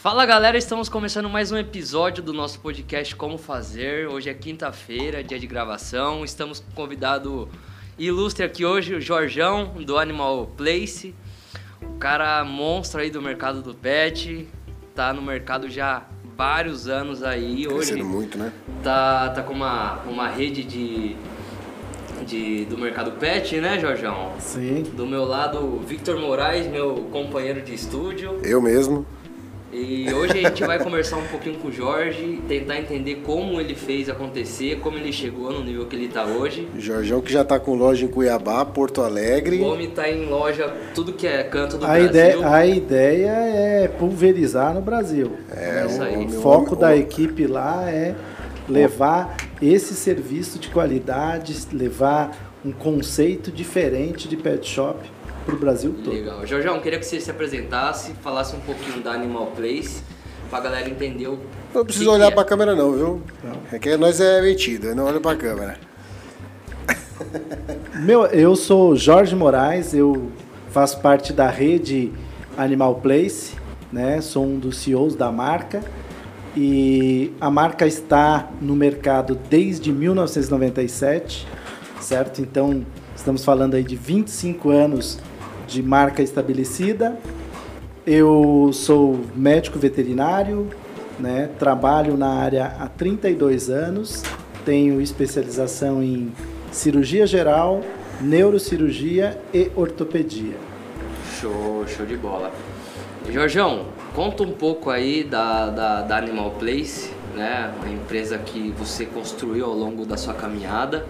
Fala galera, estamos começando mais um episódio do nosso podcast Como Fazer. Hoje é quinta-feira, dia de gravação. Estamos com um convidado ilustre aqui hoje, o Jorjão, do Animal Place. O cara monstro aí do mercado do pet. Tá no mercado já há vários anos aí. Hoje Crescendo muito, né? tá, tá com uma, uma rede de, de, do mercado pet, né, Jorjão? Sim. Do meu lado, Victor Moraes, meu companheiro de estúdio. Eu mesmo. E hoje a gente vai conversar um pouquinho com o Jorge, tentar entender como ele fez acontecer, como ele chegou no nível que ele está hoje. Jorjão que já tá com loja em Cuiabá, Porto Alegre. O homem está em loja, tudo que é canto do A Brasil. ideia, a ideia é pulverizar no Brasil. É aí. O homem- foco homem- da homem- equipe lá é levar esse serviço de qualidade, levar um conceito diferente de pet shop para o Brasil todo. Legal. Jorjão, queria que você se apresentasse, falasse um pouquinho da Animal Place, pra galera entender o Não precisa olhar é. pra câmera não, viu? Não. É que nós é metido, não olha pra câmera. Meu, eu sou Jorge Moraes, eu faço parte da rede Animal Place, né? Sou um dos CEOs da marca e a marca está no mercado desde 1997, certo? Então, estamos falando aí de 25 anos de marca estabelecida. Eu sou médico veterinário, né? Trabalho na área há 32 anos, tenho especialização em cirurgia geral, neurocirurgia e ortopedia. Show, show de bola. Jorjão, conta um pouco aí da, da, da Animal Place, né? A empresa que você construiu ao longo da sua caminhada.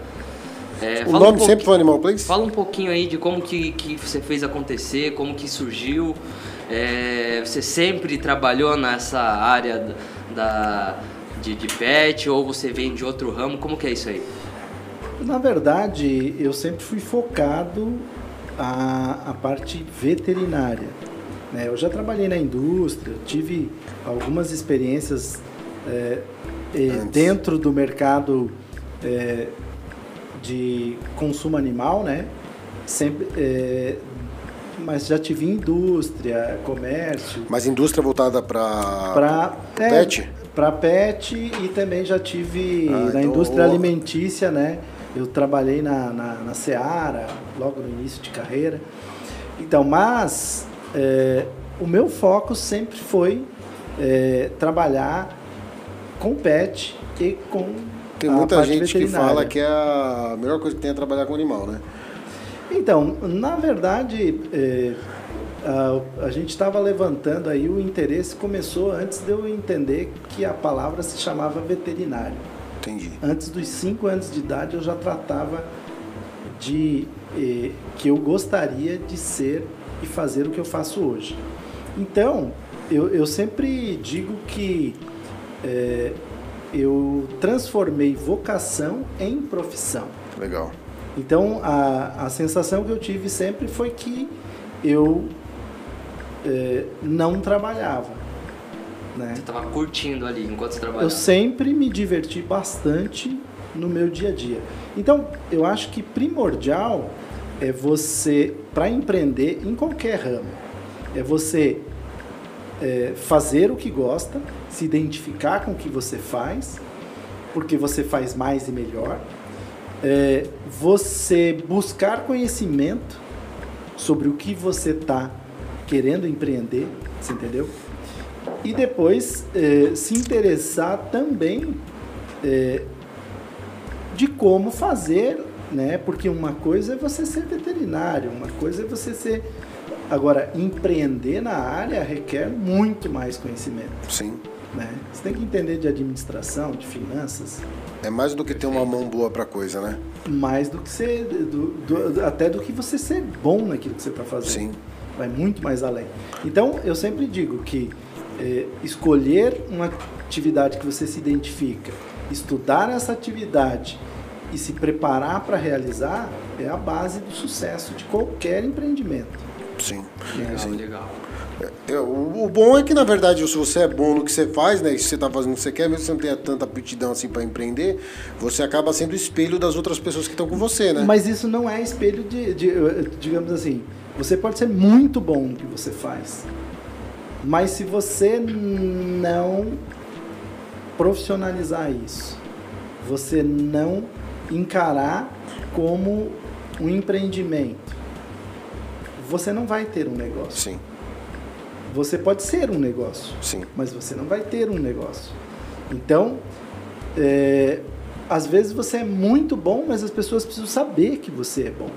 É, O fala nome um sempre foi Animal Place? Fala um pouquinho aí de como que, que você fez acontecer, como que surgiu. É, você sempre trabalhou nessa área da, de, de pet ou você vem de outro ramo? Como que é isso aí? Na verdade, eu sempre fui focado a, a parte veterinária. né? Eu já trabalhei na indústria, tive algumas experiências é, dentro do mercado eh, de consumo animal, né? Sempre, eh, mas já tive indústria, comércio, Mas indústria voltada para pet? Para pet e também já tive Ah, na então, indústria alimentícia, né? Eu trabalhei na, na, na Seara, logo no início de carreira. Então, mas é, o meu foco sempre foi é, trabalhar com pet e com Tem muita gente que fala que é a melhor coisa que tem é trabalhar com animal, né? Então, na verdade, é, a, a gente estava levantando aí o interesse começou antes de eu entender que a palavra se chamava veterinário. Entendi. Antes dos 5 anos de idade eu já tratava de eh, que eu gostaria de ser e fazer o que eu faço hoje. Então, eu, eu sempre digo que eh, eu transformei vocação em profissão. Legal. Então, a, a sensação que eu tive sempre foi que eu eh, não trabalhava. Né? Você estava curtindo ali enquanto você trabalhava? Eu sempre me diverti bastante no meu dia a dia. Então, eu acho que primordial é você, para empreender em qualquer ramo, é você é, fazer o que gosta, se identificar com o que você faz, porque você faz mais e melhor, é, você buscar conhecimento sobre o que você está querendo empreender, você entendeu? E depois eh, se interessar também eh, de como fazer, né? Porque uma coisa é você ser veterinário, uma coisa é você ser. Agora, empreender na área requer muito mais conhecimento. Sim. Né? Você tem que entender de administração, de finanças, É mais do que ter uma mão boa pra coisa, né? mais do que ser. do- do- até do que você ser bom naquilo que você está fazendo. Sim. vai muito mais além. Então, eu sempre digo que eh, escolher uma atividade que você se identifica, estudar essa atividade e se preparar para realizar é a base do sucesso de qualquer empreendimento. Sim. Legal, Sim. legal. É, o, bom é que, na verdade, se você é bom no que você faz, né? E se você está fazendo o que você quer, mesmo que você não tenha tanta aptidão assim para empreender, você acaba sendo espelho das outras pessoas que estão com você, né? Mas isso não é espelho de, de, digamos assim, você pode ser muito bom no que você faz, Mas se você não profissionalizar isso, você não encarar como um empreendimento, você não vai ter um negócio. Sim, Você pode ser um negócio, sim. mas você não vai ter um negócio. Então, é, às vezes você é muito bom, mas as pessoas precisam saber que você é bom.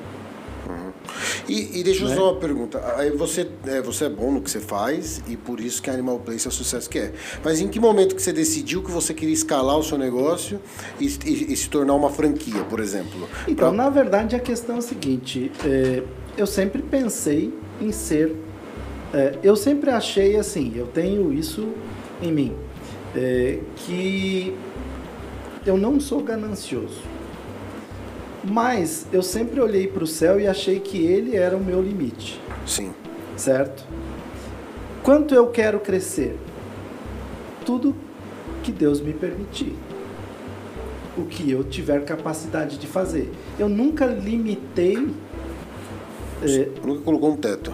E, e deixa eu Né? só uma pergunta. Você é, você é bom no que você faz e por isso que a Animal Place é o sucesso que é. Mas em que momento que você decidiu que você queria escalar o seu negócio e, e- e se tornar uma franquia, por exemplo? Então, Pra- na verdade, a questão é a seguinte: é, eu sempre pensei em ser. É, eu sempre achei assim, eu tenho isso em mim, é, que eu não sou ganancioso. Mas eu sempre olhei para o céu e achei que ele era o meu limite, Sim, certo? Quanto eu quero crescer? Tudo que Deus me permitir. O que eu tiver capacidade de fazer. Eu nunca limitei é, nunca colocou um teto.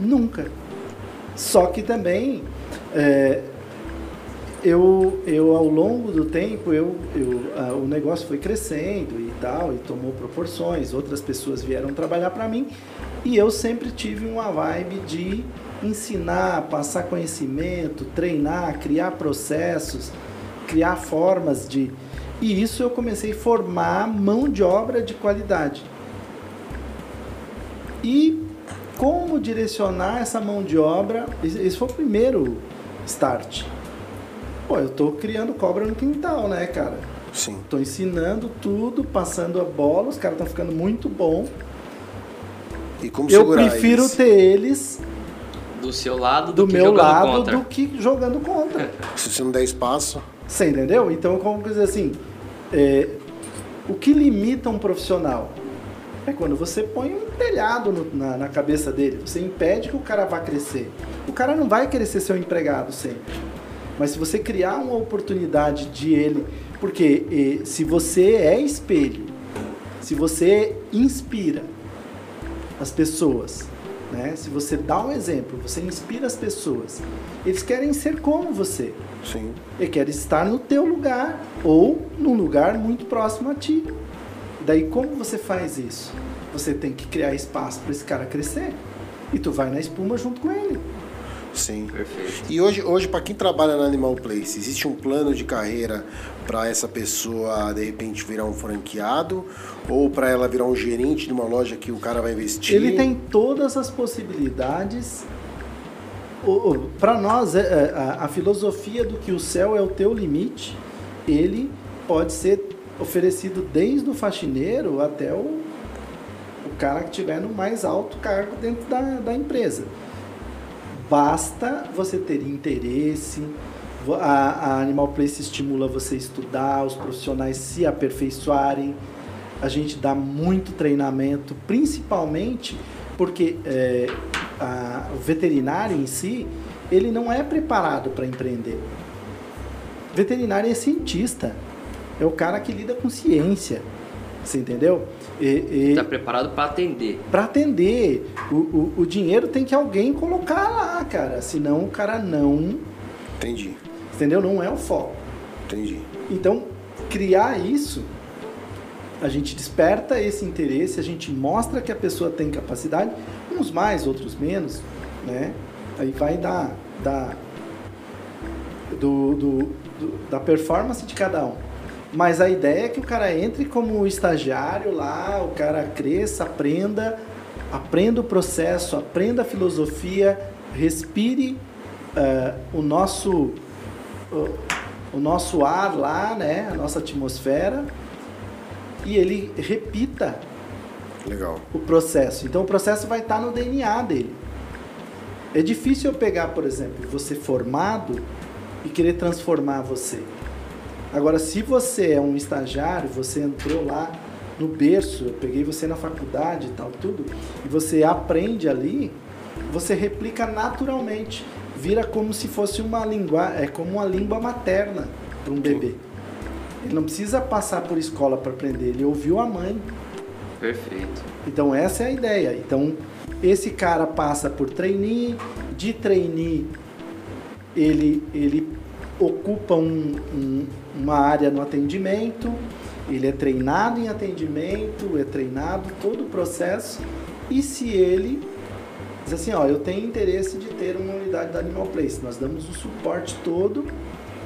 Nunca. Só que também é, eu, eu ao longo do tempo eu, eu, o negócio foi crescendo e tal e tomou proporções. Outras pessoas vieram trabalhar para mim e eu sempre tive uma vibe de ensinar, passar conhecimento, treinar, criar processos, criar formas de e isso eu comecei a formar mão de obra de qualidade. E como direcionar essa mão de obra? Esse foi o primeiro start. Pô, eu tô criando cobra no quintal, né, cara? Sim. Tô ensinando tudo, passando a bola, os caras estão ficando muito bom. E como Eu prefiro eles? ter eles Do seu lado, do, do que meu jogando lado contra. do que jogando contra. Se você não der espaço, Você entendeu? Então, como dizer assim, é, o que limita um profissional é quando você põe um telhado no- na, na cabeça dele. Você impede que o cara vá crescer. O cara não vai querer ser seu empregado sempre. Mas se você criar uma oportunidade de ele, porque eh, se você é espelho, se você inspira as pessoas, né? Se você dá um exemplo, você inspira as pessoas. Eles querem ser como você. sim. Ele quer estar no teu lugar ou num lugar muito próximo a ti. Daí como você faz isso? Você tem que criar espaço para esse cara crescer. E tu vai na espuma junto com ele. Sim. Perfeito. E hoje, hoje para quem trabalha na Animal Place, existe um plano de carreira para essa pessoa de repente virar um franqueado ou para ela virar um gerente de uma loja que o cara vai investir? Ele tem todas as possibilidades. Para nós, é, é, a, filosofia do que o céu é o teu limite, ele pode ser oferecido desde o faxineiro até o cara que estiver no mais alto cargo dentro da, da empresa. Basta você ter interesse. A, a Animal Place estimula você estudar, os profissionais se aperfeiçoarem. A gente dá muito treinamento, principalmente porque é, a- o veterinário em si, ele não é preparado para empreender. Veterinário é cientista, é o cara que lida com ciência, você entendeu? E, e- Está preparado para atender. para atender. O, o, o dinheiro tem que alguém colocar lá, cara. Senão o cara não. Entendi, Entendeu? Não é o foco. entendi. Então, criar isso, a gente desperta esse interesse, a gente mostra que a pessoa tem capacidade, uns mais, outros menos, né? Aí vai da, da, do, do, do- da performance de cada um. Mas a ideia é que o cara entre como estagiário lá, o cara cresça, aprenda, aprenda o processo, aprenda a filosofia, respire eh, o nosso o, o nosso ar lá, né, a nossa atmosfera, e ele repita Legal. o processo. Então o processo vai estar no DNA dele. É difícil eu pegar, por exemplo, você formado e querer transformar você. Agora, se você é um estagiário, você entrou lá no berço, eu peguei você na faculdade e tal, tudo, e você aprende ali, você replica naturalmente. Vira como se fosse uma língua, é como uma língua materna para um bebê. Ele não precisa passar por escola para aprender, ele ouviu a mãe, Perfeito. então essa é a ideia. Então esse cara passa por trainee, de trainee ele, ele ocupa um, um, uma área no atendimento, ele é treinado em atendimento, é treinado todo o processo, e se ele diz assim, ó, eu tenho interesse de ter uma unidade da Animal Place, nós damos o suporte todo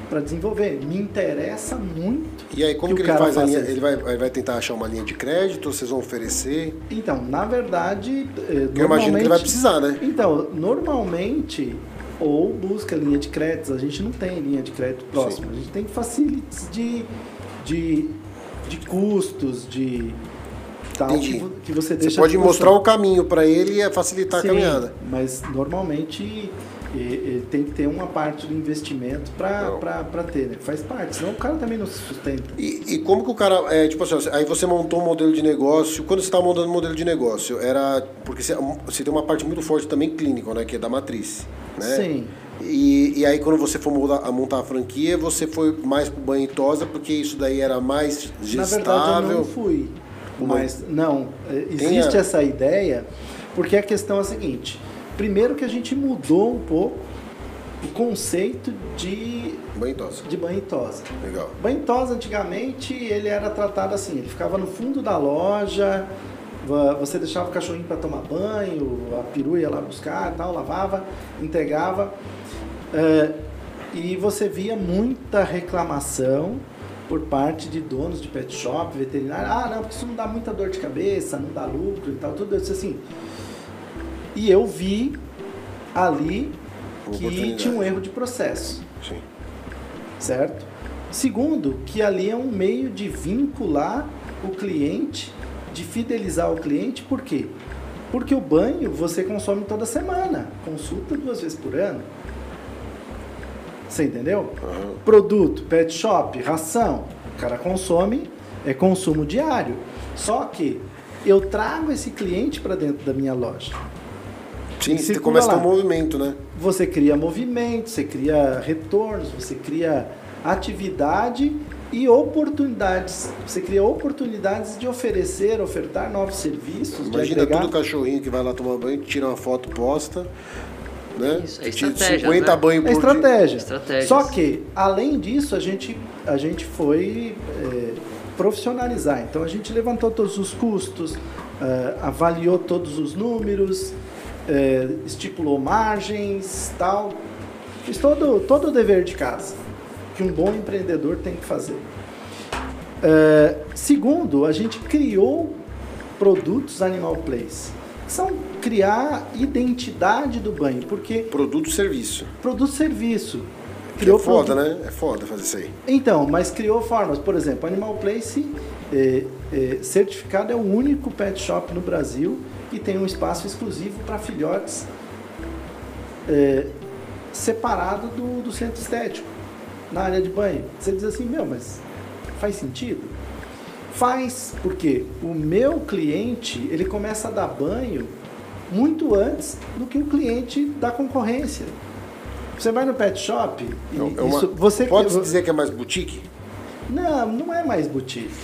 para desenvolver. Me interessa muito. E aí, como que, que ele faz a linha? Ele vai, vai tentar achar uma linha de crédito, vocês vão oferecer? Então, na verdade. eh, eu imagino que ele vai precisar, né? Então, normalmente, ou busca linha de créditos, a gente não tem linha de crédito próxima. A gente tem facilities de, de, de custos, de. Tal, que, que você Você deixa à pode mostrar o caminho para ele e facilitar Sim, a caminhada. Mas normalmente eh, tem que ter uma parte do investimento para ter, né? Faz parte, senão o cara também não se sustenta. E, e como que o cara. É, tipo assim, aí você montou um modelo de negócio. Quando você estava montando um modelo de negócio, era. Porque você, você tem uma parte muito forte também clínica, né? Que é da matriz. Né? Sim. E, e aí quando você for montar, a montar a franquia, você foi mais pro banho e tosa, porque isso daí era mais Na verdade, eu gestável. não fui. Mas, não, existe a- essa ideia, porque a questão é a seguinte. Primeiro que a gente mudou um pouco o conceito de, Banho e tosa. de banho e tosa. Legal. Banho e tosa, antigamente, ele era tratado assim, ele ficava no fundo da loja, você deixava o cachorrinho para tomar banho, a perua ia lá buscar tal, lavava, entregava. eh, e você via muita reclamação por parte de donos de pet shop, veterinário. Ah, não, porque isso não dá muita dor de cabeça, não dá lucro e tal, tudo isso assim. E eu vi ali que tinha um erro de processo Sim. certo? Segundo, que ali é um meio de vincular o cliente, de fidelizar o cliente, por quê? Porque o banho você consome toda semana, consulta duas vezes por ano. Você entendeu? Aham. Produto, pet shop, ração, o cara consome, é consumo diário. Só que eu trago esse cliente para dentro da minha loja. Sim, E você começa a ter um movimento, né? Você cria movimento, você cria retornos, você cria atividade e oportunidades. Você cria oportunidades de oferecer, ofertar novos serviços, Imagina agregar. todo cachorrinho que vai lá tomar banho, tira uma foto, posta, né? Isso, é Tira estratégia, 50 né? banhos É por dia. estratégia. Estratégias. Só que, além disso, a gente, a gente foi é, profissionalizar. Então, a gente levantou todos os custos, é, avaliou todos os números, é, estipulou margens, tal. Fiz todo, todo o dever de casa que um bom empreendedor tem que fazer. É, segundo, a gente criou produtos Animal Place. que São criar identidade do banho, porque Produto e serviço. produto serviço. Que é foda, produ- né? É foda fazer isso aí. Então, mas criou formas. Por exemplo, Animal Place é, é, certificado é o único pet shop no Brasil que tem um espaço exclusivo para filhotes é, separado do, do centro estético, na área de banho. Você diz assim, meu, mas faz sentido? Faz, porque o meu cliente, ele começa a dar banho muito antes do que o cliente da concorrência. Você vai no pet shop e É uma- isso, você Pode dizer que é mais boutique? não, não é mais boutique.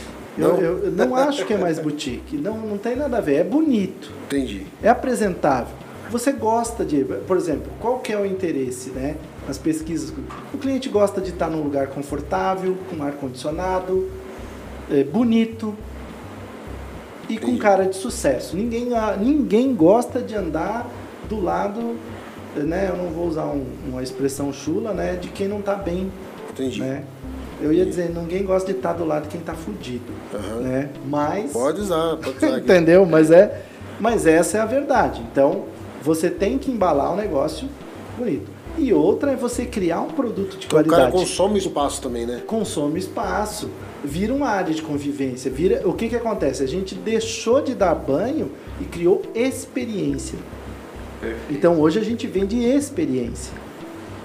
Não? Eu, eu- não acho que é mais boutique. Não, não tem nada a ver. É bonito, Entendi. é apresentável. Você gosta de, por exemplo, qual que é o interesse, né? Nas pesquisas, o cliente gosta de estar num lugar confortável, com ar condicionado, é, bonito e com cara de sucesso. Ninguém, ah, ninguém gosta de andar do lado, né? Eu não vou usar um- uma expressão chula, né? De quem não está bem Entendi. né? Eu ia dizer, ninguém gosta de estar do lado de quem está fudido, Aham. né? Mas Pode usar, pode usar. entendeu? Mas é, mas essa é a verdade. Então, você tem que embalar um negócio bonito. E outra é você criar um produto de Então, o cara qualidade. consome espaço também, né? Consome espaço, vira uma área de convivência, vira, o que que acontece? A gente deixou de dar banho e criou experiência. Então, hoje a gente vende experiência.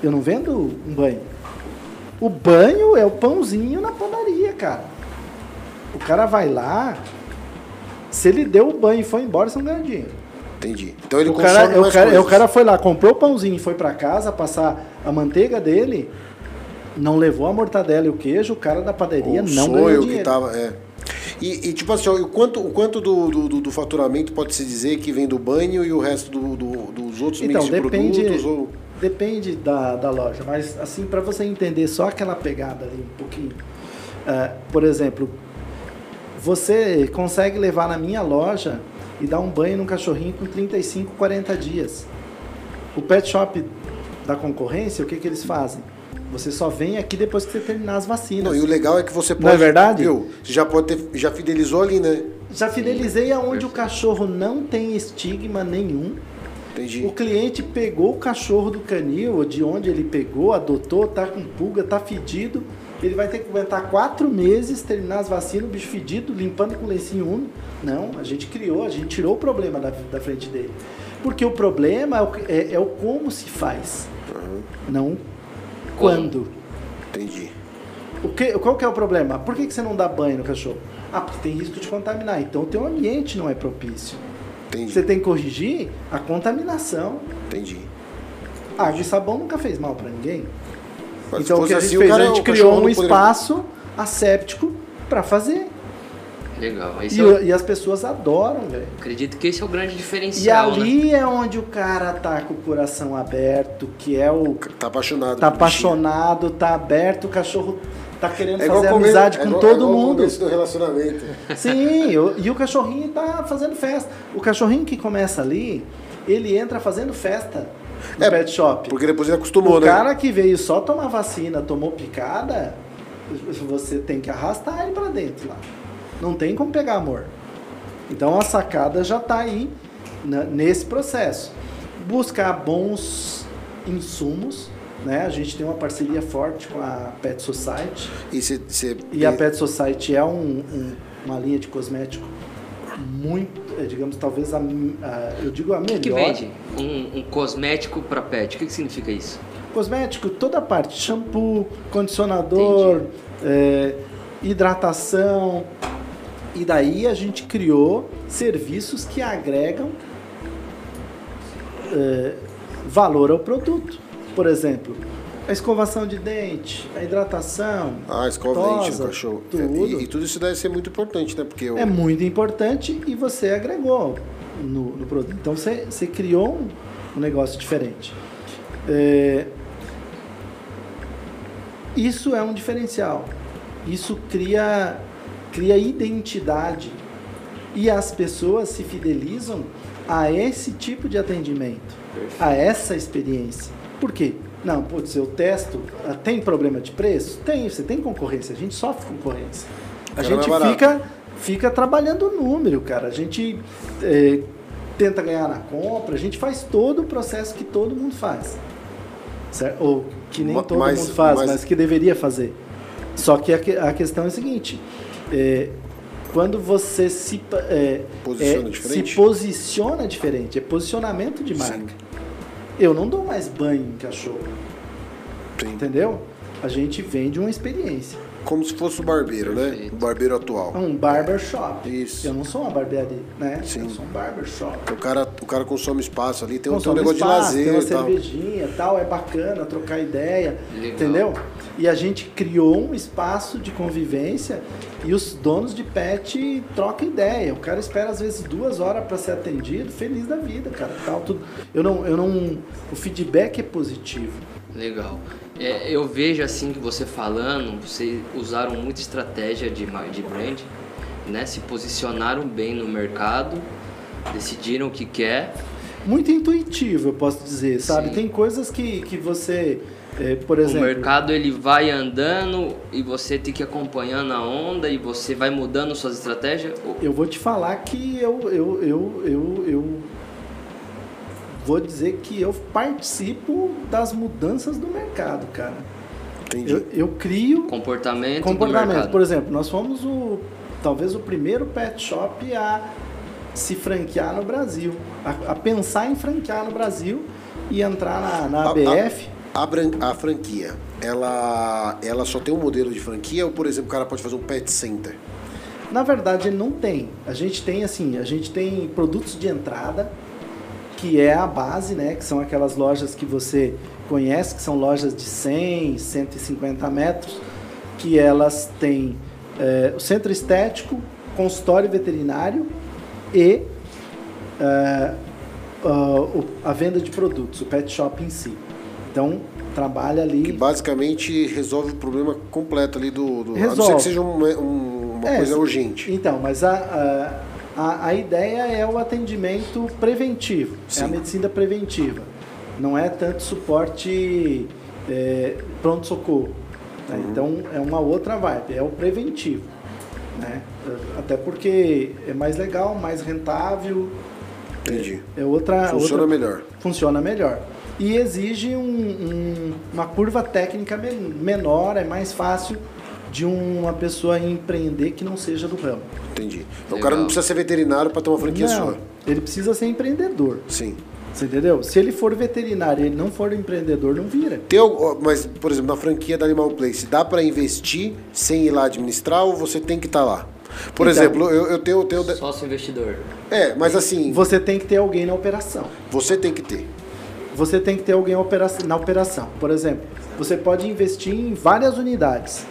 Eu não vendo um banho. O banho é o pãozinho na padaria, cara. O cara vai lá, se ele deu o banho e foi embora, você não ganha dinheiro. Entendi. Então ele o cara, o, mais cara, coisas. o cara foi lá, comprou o pãozinho e foi pra casa passar a manteiga dele, não levou a mortadela e o queijo, o cara da padaria o não ganhou dinheiro. que tava. É. E, e, tipo assim, ó, o quanto, o quanto do, do, do- do faturamento pode se dizer que vem do banho e o resto do, do- dos outros Então, mix de depende- produtos? Ou... depende da, da loja, mas assim, para você entender só aquela pegada ali um pouquinho. É, por exemplo, você consegue levar na minha loja e dar um banho no cachorrinho com 35, 40 dias. O pet shop da concorrência, o que, que eles fazem? Você só vem aqui depois que você terminar as vacinas. Não, e o legal é que você pode. Não é verdade? Viu? Você já pode ter. Já fidelizou ali, né? Já fidelizei aonde o cachorro não tem estigma nenhum. Entendi. O cliente pegou o cachorro do canil, de onde ele pegou, adotou, tá com pulga, tá fedido. Ele vai ter que aguentar quatro meses, terminar as vacinas, o bicho fedido, limpando com lencinho úmido. Não, a gente criou, a gente tirou o problema da, da frente dele. Porque o problema é o, é, é o como se faz, não quando. Entendi. O que, qual que é o problema? Por que, que você não dá banho no cachorro? Ah, porque tem risco de contaminar. Então o teu ambiente não é propício. Entendi. Você tem que corrigir a contaminação. Entendi. Água e sabão nunca fez mal para ninguém. Mas então o que a gente assim, fez? a gente o criou um poderia- espaço asséptico para fazer. Legal. Esse E, é o- e as pessoas adoram, velho. acredito que esse é o grande E diferencial, né? ali é onde o cara tá com o coração aberto, que é o. Tá apaixonado. Tá bichinho. apaixonado, tá aberto, o cachorro tá querendo É fazer comer- amizade é com igual- todo é igual o mundo. começo do relacionamento. Sim, o- e o cachorrinho tá fazendo festa. O cachorrinho que começa ali, ele entra fazendo festa no É, pet shop. Porque depois ele acostumou, o né? cara que veio só tomar vacina, tomou picada, você tem que arrastar ele pra dentro lá. Não tem como pegar amor. Então a sacada já tá aí né, nesse processo. Buscar bons insumos, né? A gente tem uma parceria forte com a Pet Society. E você. você- E a Pet Society é um- um- uma linha de cosmético muito, é, digamos, talvez a, a- eu digo a O melhor. que, que vende? Um, um cosmético para pet. O que, que significa isso? Cosmético, toda a parte, shampoo, condicionador, é, hidratação. E daí a gente criou serviços que agregam é, valor ao produto. Por exemplo, a escovação de dente, a hidratação. Ah, escova o dente no cachorro. É, Tudo. E, e tudo isso deve ser muito importante, né? Porque o- É muito importante e você agregou no, no produto. Então você, você criou um, um negócio diferente. É, isso é um diferencial. Isso cria, cria identidade. E as pessoas se fidelizam a esse tipo de atendimento, a essa experiência. Por quê? Não, putz, eu testo, ah, tem problema de preço? Tem, você tem concorrência, a gente sofre concorrência. A é gente fica, fica trabalhando o número, cara. A gente eh, tenta ganhar na compra, a gente faz todo o processo que todo mundo faz. Certo? Ou que nem todo mas- mundo faz, mas- mas... que deveria fazer. Só que a, que- a questão é a seguinte: eh, quando você se, eh, Posiciona eh, diferente? se posiciona diferente, é posicionamento de marca. Sim. Eu não dou mais banho em cachorro, Sim. entendeu? A gente vende uma experiência. Como se fosse o barbeiro, né? Perfeito. O barbeiro atual. Um barbershop. Isso. Eu não sou uma barbearia, né? Sim. Eu sou um barbershop. O cara, o cara consome espaço ali, tem, um- tem um Consome negócio espaço, de Tem lazer uma e tal. cervejinha e tal, é bacana trocar ideia, Legal. entendeu? E a gente criou um espaço de convivência e os donos de pet trocam ideia. O cara espera às vezes duas horas para ser atendido, feliz da vida, cara. Tal, tudo. Eu não, eu não, o feedback é positivo. Legal. É, eu vejo assim que você falando, vocês usaram muita estratégia de, de brand, né? Se posicionaram bem no mercado, decidiram o que quer. Muito intuitivo, eu posso dizer, sabe? Sim. Tem coisas que, que você, eh, por O exemplo, mercado ele vai andando e você tem que ir acompanhando a onda e você vai mudando suas estratégias. Eu vou te falar que eu, eu, eu, eu, eu vou dizer que eu participo das mudanças do mercado, cara. Entendi. Eu, eu crio Comportamento, comportamento. Por exemplo, nós fomos o talvez o primeiro pet shop a se franquear no Brasil, a, a pensar em franquear no Brasil e entrar na, na A- a- ABF. A, bran- a franquia, ela, ela só tem um modelo de franquia ou, por exemplo, o cara pode fazer um pet center? Na verdade, ele não tem. A gente tem assim, a gente tem produtos de entrada, que é a base, né? Que são aquelas lojas que você conhece, que são lojas de 100, 150 metros, que elas têm eh, o centro estético, consultório veterinário e o- a venda de produtos, o pet shop em si. Então, trabalha ali. Que basicamente resolve o problema completo ali do. do resolve. A não ser que seja uma, um, uma é, coisa urgente. Então, mas a, a, a, ideia é o atendimento preventivo, Sim. é a medicina preventiva. Não é tanto suporte é, pronto-socorro. Né? Uhum. Então, é uma outra vibe, é o preventivo. Né? Até porque é mais legal, mais rentável. Entendi. É, é outra. Funciona outra, melhor. Funciona melhor. E exige um, um, uma curva técnica menor, é mais fácil de uma pessoa empreender que não seja do ramo. Entendi. Então, o cara não precisa ser veterinário para ter uma franquia não, sua. Ele precisa ser empreendedor. Sim. Você entendeu? Se ele for veterinário e ele não for empreendedor, não vira. Tem, mas, por exemplo, na franquia da Animal Place, dá para investir sem ir lá administrar ou você tem que estar tá lá? Por então, exemplo, eu, eu tenho, eu tenho. Sócio investidor. É, mas assim. Você tem que ter alguém na operação. Você tem que ter. Você tem que ter alguém na operação. Por exemplo, você pode investir em várias unidades.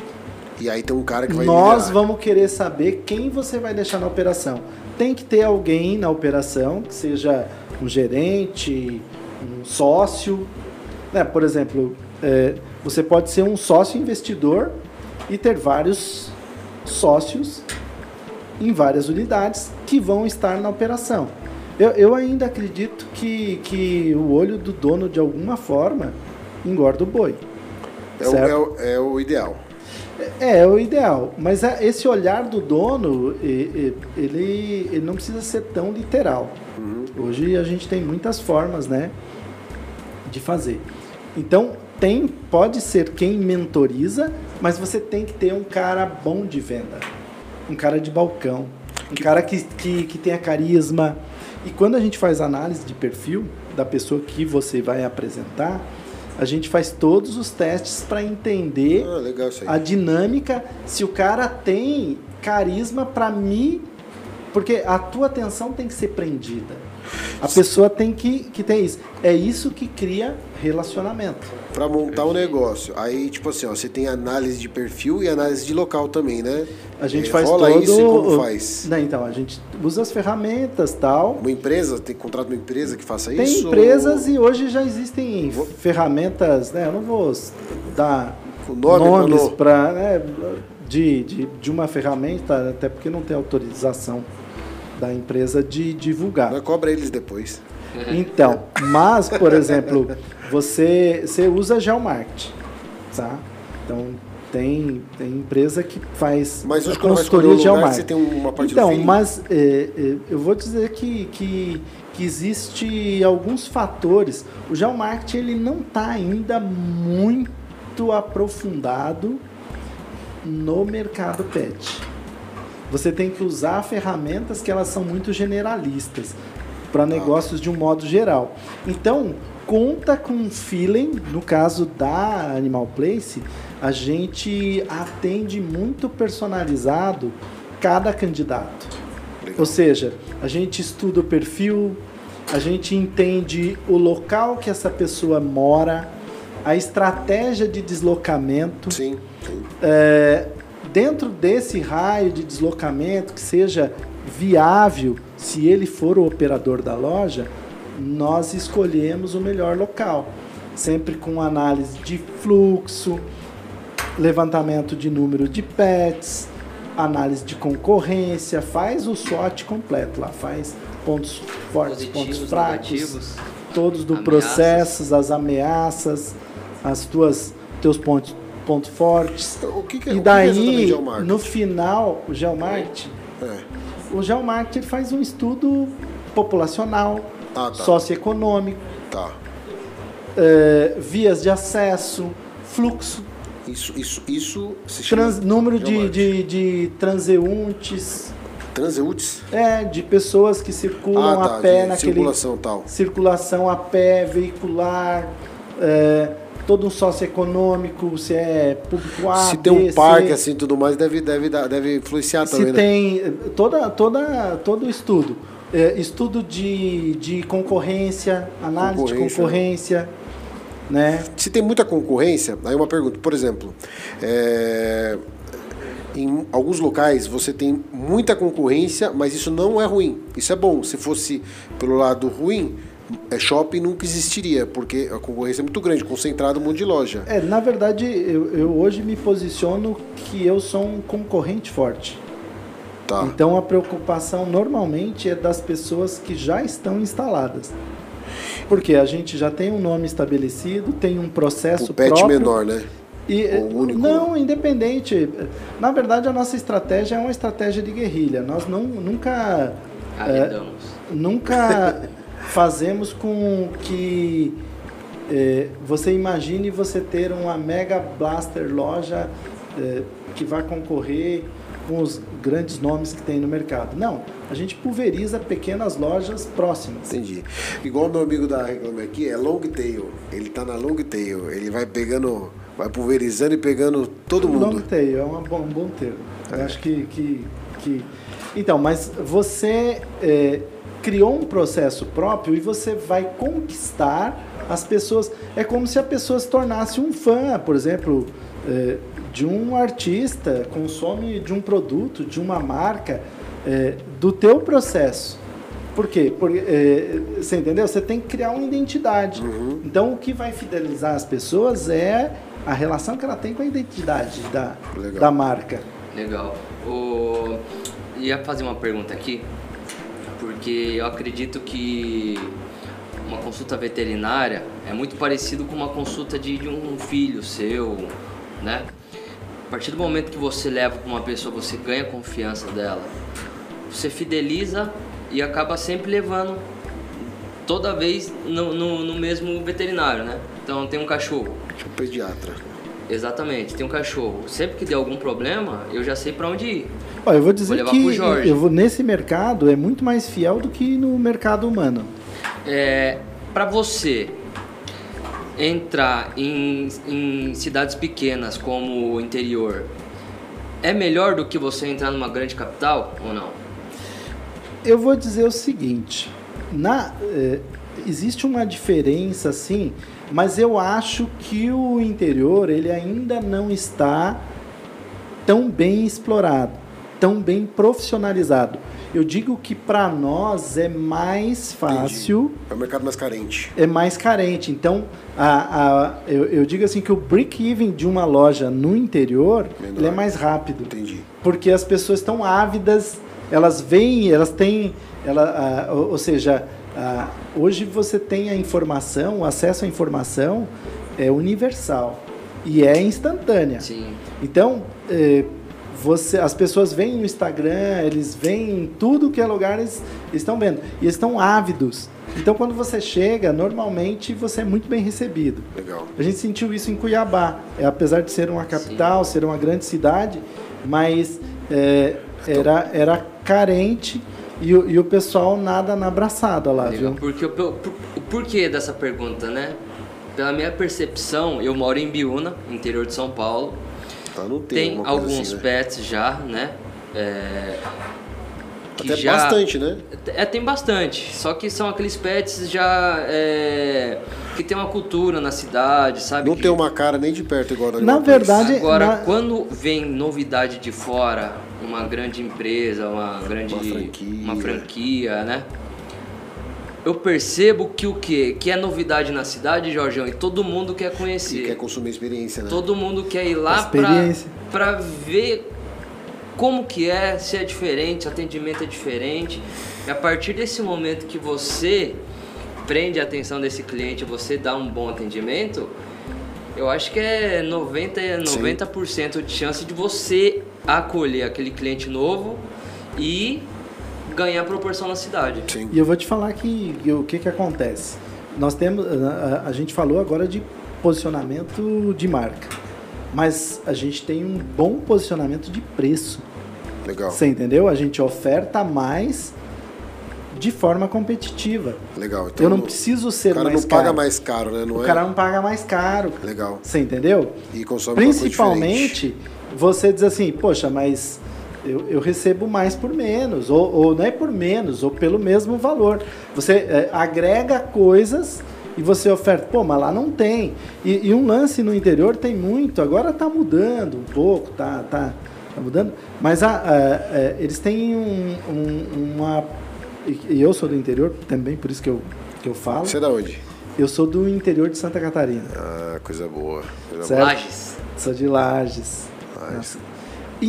E aí tem um cara que vai Nós liderar. vamos querer saber quem você vai deixar na operação. Tem que ter alguém na operação, que seja um gerente, um sócio. Né? Por exemplo, é, você pode ser um sócio investidor e ter vários sócios em várias unidades que vão estar na operação. Eu, eu ainda acredito que, que o olho do dono, de alguma forma, engorda o boi. É, o, é, o, é o ideal. É, é o ideal. Mas esse olhar do dono, ele, ele não precisa ser tão literal. Uhum. Hoje a gente tem muitas formas, né, de fazer. Então, tem, pode ser quem mentoriza, mas você tem que ter um cara bom de venda. Um cara de balcão. Um cara que, que, que tenha carisma. E quando a gente faz análise de perfil da pessoa que você vai apresentar, a gente faz todos os testes para entender ah, a dinâmica, se o cara tem carisma para me. Porque a tua atenção tem que ser prendida. A pessoa tem que, que ter isso. É isso que cria relacionamento. Para montar um negócio. Aí, tipo assim, ó, você tem análise de perfil e análise de local também, né? A gente é, faz rola todo... isso e como faz? Não, então, a gente usa as ferramentas tal. Uma empresa, tem contrato uma empresa que faça tem isso? Tem empresas ou... e hoje já existem vou... ferramentas, né? Eu não vou dar nome, nomes para né, de, de, de uma ferramenta, até porque não tem autorização da empresa de divulgar. Mas cobra eles depois. Então, mas, por exemplo, você, você usa Geomarket, tá? Então, tem, tem empresa que faz mas hoje, consultoria de Geomarket. Você tem uma parte então, mas é, é, eu vou dizer que, que, que existe alguns fatores. O Geomarket ele não está ainda muito aprofundado no mercado pet você tem que usar ferramentas que elas são muito generalistas para negócios de um modo geral. Então, conta com feeling, no caso da Animal Place, a gente atende muito personalizado cada candidato. Ou seja, a gente estuda o perfil, a gente entende o local que essa pessoa mora, a estratégia de deslocamento. Sim. sim. É, dentro desse raio de deslocamento que seja viável, se ele for o operador da loja, nós escolhemos o melhor local, sempre com análise de fluxo, levantamento de número de pets, análise de concorrência, faz o SWOT completo lá, faz pontos fortes, Positivos, pontos fracos, negativos, todos do processo, as ameaças, as tuas teus pontos pontos fortes. O que, que é, e daí, é no final, o Geomarketing, é. o Geomarketing faz um estudo populacional, ah, tá. socioeconômico, tá. é, vias de acesso, fluxo. Isso, isso, isso se Trans, número de, de, de transeuntes. Transeuntes? É, de pessoas que circulam ah, tá, a pé naquele. Circulação tal. Circulação a pé, veicular. É, todo um socioeconômico, se é público A, Se tem um parque assim tudo mais, deve, deve, deve influenciar se também. Se né? tem né? toda, toda, todo o estudo. É, estudo de, de concorrência, análise concorrência. de concorrência. Né? Se tem muita concorrência, aí uma pergunta, por exemplo, é, em alguns locais você tem muita concorrência, mas isso não é ruim. Isso é bom. Se fosse pelo lado ruim, shopping nunca existiria, porque a concorrência é muito grande, concentrado um monte de loja. É, na verdade, eu, eu hoje me posiciono que eu sou um concorrente forte. Tá. Então a preocupação normalmente é das pessoas que já estão instaladas. Porque a gente já tem um nome estabelecido, tem um processo o pet próprio. menor, né? E, O único. Não, independente. Na verdade, a nossa estratégia é uma estratégia de guerrilha. Nós não, nunca, Arredamos. nunca fazemos com que eh, você imagine você ter uma mega blaster loja eh, que vai concorrer com os grandes nomes que tem no mercado. Não, a gente pulveriza pequenas lojas próximas. Entendi. Igual meu amigo da Reclame aqui, é long tail. Ele tá na long tail. Ele vai pegando, vai pulverizando e pegando todo Long mundo. tail é uma um bom termo. Eu acho que, que, que... Então, mas você é, criou um processo próprio e você vai conquistar as pessoas. É como se a pessoa se tornasse um fã, por exemplo, é, de um artista, consome de um produto, de uma marca, é, do teu processo. Por quê? Porque, é, você entendeu? Você tem que criar uma identidade. Então, o que vai fidelizar as pessoas é a relação que ela tem com a identidade da, Legal. da marca. Legal. O... Ia fazer uma pergunta aqui, porque eu acredito que uma consulta veterinária é muito parecido com uma consulta de, de um filho seu, né? A partir do momento que você leva para uma pessoa, você ganha a confiança dela, você fideliza e acaba sempre levando toda vez no, no, no mesmo veterinário, né? Então tem um cachorro, Tipo pediatra. Exatamente, tem um cachorro. Sempre que der algum problema, eu já sei pra onde ir. Eu vou dizer Vou que eu vou, nesse mercado é muito mais fiel do que no mercado humano. É, para você entrar em, em cidades pequenas como o interior, é melhor do que você entrar numa grande capital ou não? Eu vou dizer o seguinte, na, eh, existe uma diferença sim, mas eu acho que o interior ele ainda não está tão bem explorado, tão bem profissionalizado. Eu digo que para nós é mais fácil É o mercado mais carente. é mais carente. Então, a, a, eu, eu digo assim que o break-even de uma loja no interior é mais rápido. Entendi. Porque as pessoas estão ávidas, elas veem, elas têm. Ela, a, ou, ou seja, a, hoje você tem a informação, o acesso à informação é universal e é instantânea. Sim. Então, eh, você, as pessoas veem no Instagram, eles veem em tudo que é lugar, eles estão vendo. E eles estão ávidos. Então, quando você chega, normalmente você é muito bem recebido. Legal. A gente sentiu isso em Cuiabá. É, apesar de ser uma capital, ser uma grande cidade, mas é, era, era carente e, o- e o pessoal nada na abraçada lá, Legal. viu? Porque o, por- o porquê dessa pergunta, né? Pela minha percepção, eu moro em Biúna, interior de São Paulo. Tá, não tem, coisa alguns assim, né? pets já, né? É, que Até já- bastante, né? É, tem bastante. Só que são aqueles pets já é, que tem uma cultura na cidade, sabe? Não que- tem uma cara nem de perto igual da Na verdade- Agora, na- quando vem novidade de fora, uma grande empresa, uma grande Uma franquia. uma franquia, né? Eu percebo que o quê? Que é novidade na cidade, Jorgão, e todo mundo quer E conhecer. quer consumir experiência, né? Todo mundo quer ir lá pra ver como que é, se é diferente, se o atendimento é diferente. E a partir desse momento que você prende a atenção desse cliente, você dá um bom atendimento, eu acho que é 90, e 90% de chance de você acolher aquele cliente novo e ganhar proporção na cidade. Sim. E eu vou te falar que o que, que acontece. Nós temos. A, a- a gente falou agora de posicionamento de marca. Mas a gente tem um bom posicionamento de preço. Legal. Você entendeu? A gente oferta mais de forma competitiva. Legal. Então, eu não preciso ser O cara mais não paga caro. mais caro, né? Não o é? cara não paga mais caro. Legal. Você entendeu? E consome uma coisa diferente. Principalmente você diz assim, poxa, mas eu, eu recebo mais por menos, ou, ou não é por menos, ou pelo mesmo valor. Você é, agrega coisas e você oferta, pô, mas lá não tem. E, e um lance no interior tem muito, agora está mudando um pouco, tá, tá, tá mudando, mas a, a- é, eles têm um- um- uma. E eu sou do interior também, por isso que eu que eu falo. Você é da onde? Eu sou do interior de Santa Catarina. Ah, coisa boa. Coisa. Lages. Sou de Lages. Lages.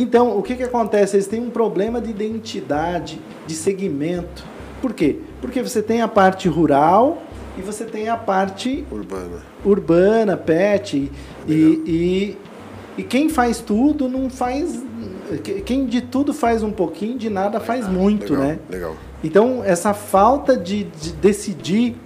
Então, o que, que acontece? Eles têm um problema de identidade, de segmento. Por quê? Porque você tem a parte rural e você tem a parte. Urbana. urbana, pet. E, e, e quem faz tudo não faz. Quem de tudo faz um pouquinho, de nada faz muito, legal, né? Legal. Então, essa falta de, de decidir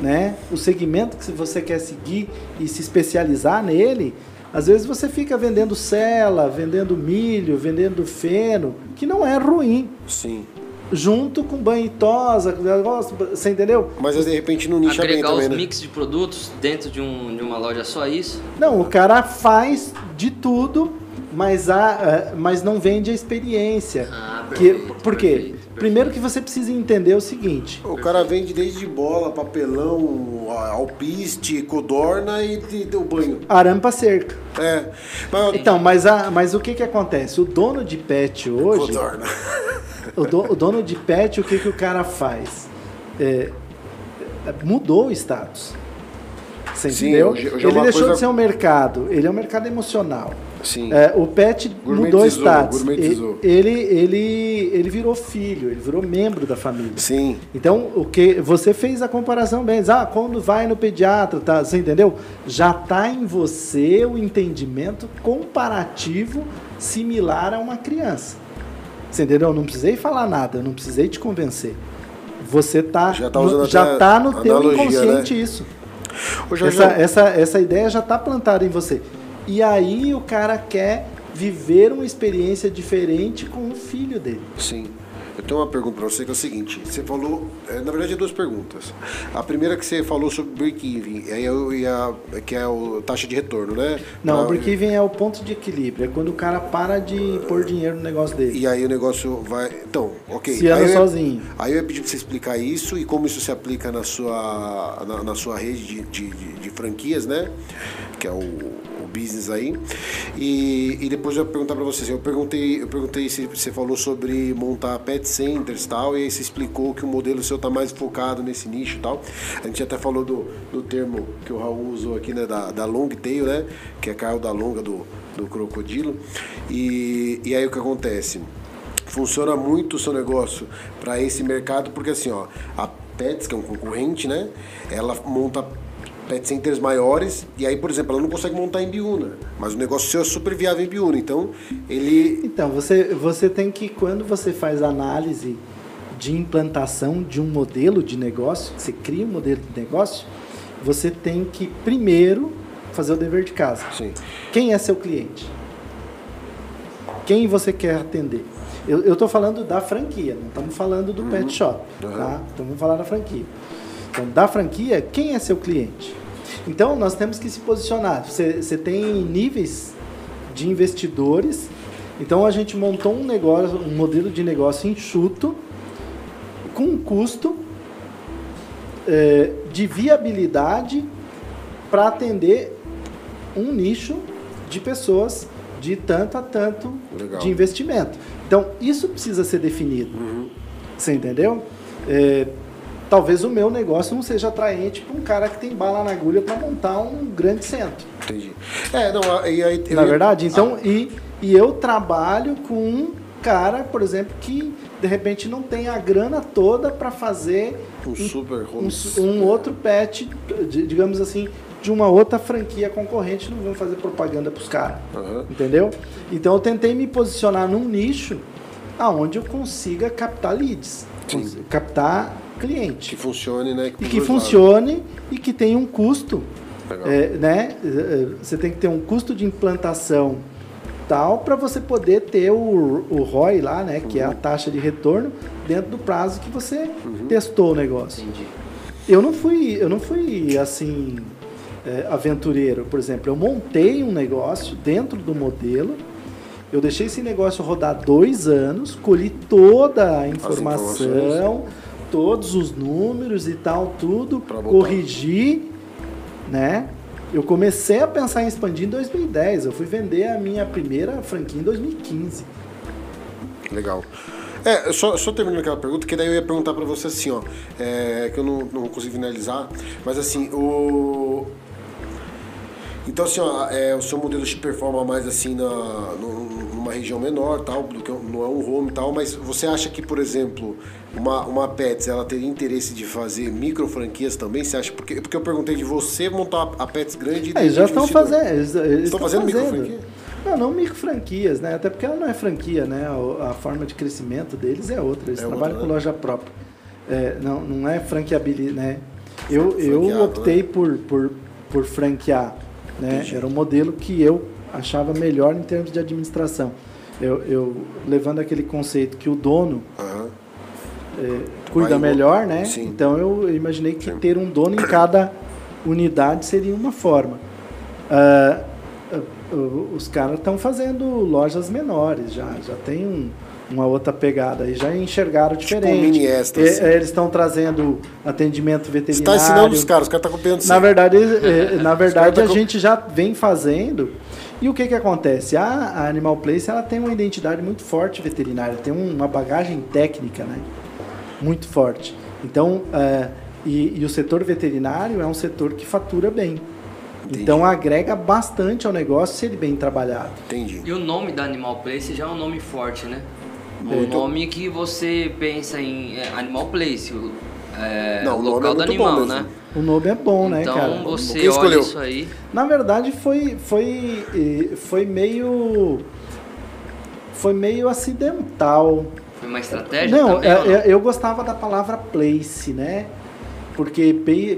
né, o segmento que você quer seguir e se especializar nele, às vezes você fica vendendo cela, vendendo milho, vendendo feno, que não é ruim, Sim. junto com banho e tosa, com negócio, você entendeu? Mas de repente não nicha bem Agregar os também, né? mix de produtos dentro de, um, de uma loja só isso. Não, o cara faz de tudo, mas, a, mas não vende a experiência. Ah, Que- perfeito, por quê? perfeito. Primeiro que você precisa entender o seguinte. O cara vende desde bola, papelão, alpiste, codorna e, o banho. Arame pra cerca. É. Mas, Então, mas, a, mas o que que acontece? O dono de pet hoje, codorna. o, do- o dono de pet, o que que o cara faz? É, mudou o status. Você Sim, entendeu? hoje- hoje é ele uma deixou coisa- de ser um mercado, ele é um mercado emocional. Sim. É, o pet mudou status. Ele, ele, ele virou filho, ele virou membro da família. Sim. Então, o que você fez a comparação bem, ah, quando vai no pediatra, tá, você entendeu? Já está em você o entendimento comparativo similar a uma criança. Você entendeu? Eu não precisei falar nada, eu não precisei te convencer. Você tá Já tá no- já tá no teu inconsciente né? isso. Essa, essa, essa ideia já está plantada em você. E aí o cara quer viver uma experiência diferente com o filho dele. Sim. Eu tenho uma pergunta para você que é o seguinte: você falou, é, na verdade, é duas perguntas. A primeira que você falou sobre break-even, que é a taxa de retorno, né? Não, Pra- break-even é o ponto de equilíbrio. É quando o cara para de pôr dinheiro no negócio dele. E aí o negócio vai. Então, ok. Se anda aí eu sozinho. Aí eu ia pedir para você explicar isso e como isso se aplica na sua, na, na sua rede de, de, de- de franquias, né? Que é o business aí. E, e depois eu ia perguntar para você. assim, Eu perguntei, eu perguntei se você falou sobre montar pet centers e tal, e aí você explicou que o modelo seu tá mais focado nesse nicho e tal. A gente até falou do, do termo que o Raul usou aqui, né? Da, da long tail, né? Que é cauda longa do, do crocodilo. E, e aí o que acontece? funciona muito o seu negócio para esse mercado, porque assim, ó, a Pets, que é um concorrente, né? Ela monta pet centers maiores e aí, por exemplo, ela não consegue montar em Biúna, mas o negócio seu é super viável em Biúna, então ele Então, você, você tem que, quando você faz análise de implantação de um modelo de negócio, você cria um modelo de negócio, você tem que primeiro fazer o dever de casa. sim, Quem é seu cliente? Quem você quer atender? Eu estou falando da franquia, não estamos falando do pet shop. Uhum. Tá? Então vamos falar da franquia. Então, da franquia, quem é seu cliente? Então, nós temos que se posicionar. Você, você tem níveis de investidores. Então, a gente montou um negócio, um modelo de negócio enxuto, com um custo eh, de viabilidade para atender um nicho de pessoas de tanto a tanto Legal. de investimento. Então, isso precisa ser definido. Você entendeu? É, talvez o meu negócio não seja atraente para um cara que tem bala na agulha para montar um grande centro. entendi. É, não, e aí eu Na verdade? Então, e, e eu trabalho com um cara, por exemplo, que de repente não tem a grana toda para fazer um super um, um outro pet, digamos assim, de uma outra franquia concorrente, não vamos fazer propaganda para os caras. Aham. Entendeu? Então eu tentei me posicionar num nicho aonde eu consiga captar leads, Sim. cons- captar que cliente. funcione, né? E pros que dois lados. funcione e que tenha um custo. É, né? Você tem que ter um custo de implantação tal para você poder ter o, o ROI lá, né? Que é Uhum. a taxa de retorno dentro do prazo que você testou o negócio. Entendi. Eu não fui, eu não fui assim é, aventureiro, por exemplo. Eu montei um negócio dentro do modelo. Eu deixei esse negócio rodar dois anos, colhi toda a informação. Todos os números e tal, tudo, Pra botar. corrigi, né? Eu comecei a pensar em expandir em 2010. Eu fui vender a minha primeira franquia em 2015. Legal. É, só, só terminando aquela pergunta, que daí eu ia perguntar pra você assim, ó, é, que eu não, não consegui finalizar, mas assim, o... Então, assim, ó, é, o seu modelo te performa mais assim na, no- numa região menor, tal, do que não é um home tal, mas você acha que, por exemplo, uma, uma Pets, ela teria interesse de fazer micro franquias também? Você acha? Porque, porque eu perguntei de você montar a Pets grande e É, eles já estão fazendo. Eles, eles Estão fazendo microfranquia? Não, não micro franquias, né? Até porque ela não é franquia, né? A, a forma de crescimento deles é outra. Eles É trabalham outra, com né? loja própria. É, não, não é franqueabilidade, né? Eu, eu Franqueado, optei né? por, por, por franquear, né? Entendi. Era um modelo que eu achava melhor em termos de administração. Eu, eu levando aquele conceito que o dono Aham. é, cuida Vai, melhor, né? sim. Então eu imaginei que Sim. ter um dono em cada unidade seria uma forma. Ah, o- os caras estão fazendo lojas menores já, já tem um- uma outra pegada aí, já enxergaram diferente. Tipo mini extra, É, assim. é, eles estão trazendo atendimento Você veterinário. tá ensinando os caras, os caras estão copiando Na você. verdade, é, na verdade tá a com- gente já vem fazendo. E o que que acontece? A, a Animal Place ela tem uma identidade muito forte veterinária, tem um- uma bagagem técnica, né? Muito forte. Então, é, e, e o setor veterinário é um setor que fatura bem. Entendi. Então agrega bastante ao negócio se ele bem trabalhado. Entendi. E o nome da Animal Place já é um nome forte, né? Muito. O nome que você pensa em é, Animal Place, o, é, Não, o local é do animal, né? O nome é bom, né, então cara? você Quem olha escolheu? isso aí. Na verdade foi foi foi meio foi meio acidental. Foi uma estratégia Não, também? é- ou não? é- eu gostava da palavra place, né? Porque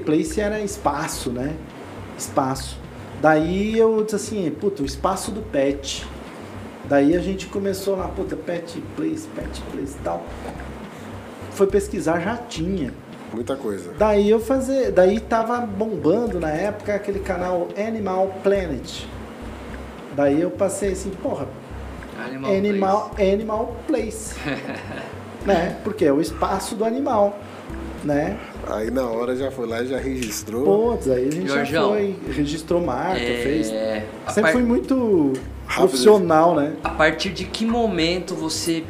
place era espaço, né? Espaço. Daí eu disse assim, puta, o espaço do pet. Daí a gente começou lá, puta, pet place, pet place e tal. Foi pesquisar, já tinha. Muita coisa. Daí eu fazer, daí tava bombando na época aquele canal Animal Planet. Daí eu passei assim, porra, Animal, Animal, Animal Place. né? Porque é o espaço do animal, né? Aí na hora já foi lá e já registrou. Putz, aí a gente já foi, registrou marca, É, fez. Sempre par- fui muito. Profissional, né? A partir de que momento você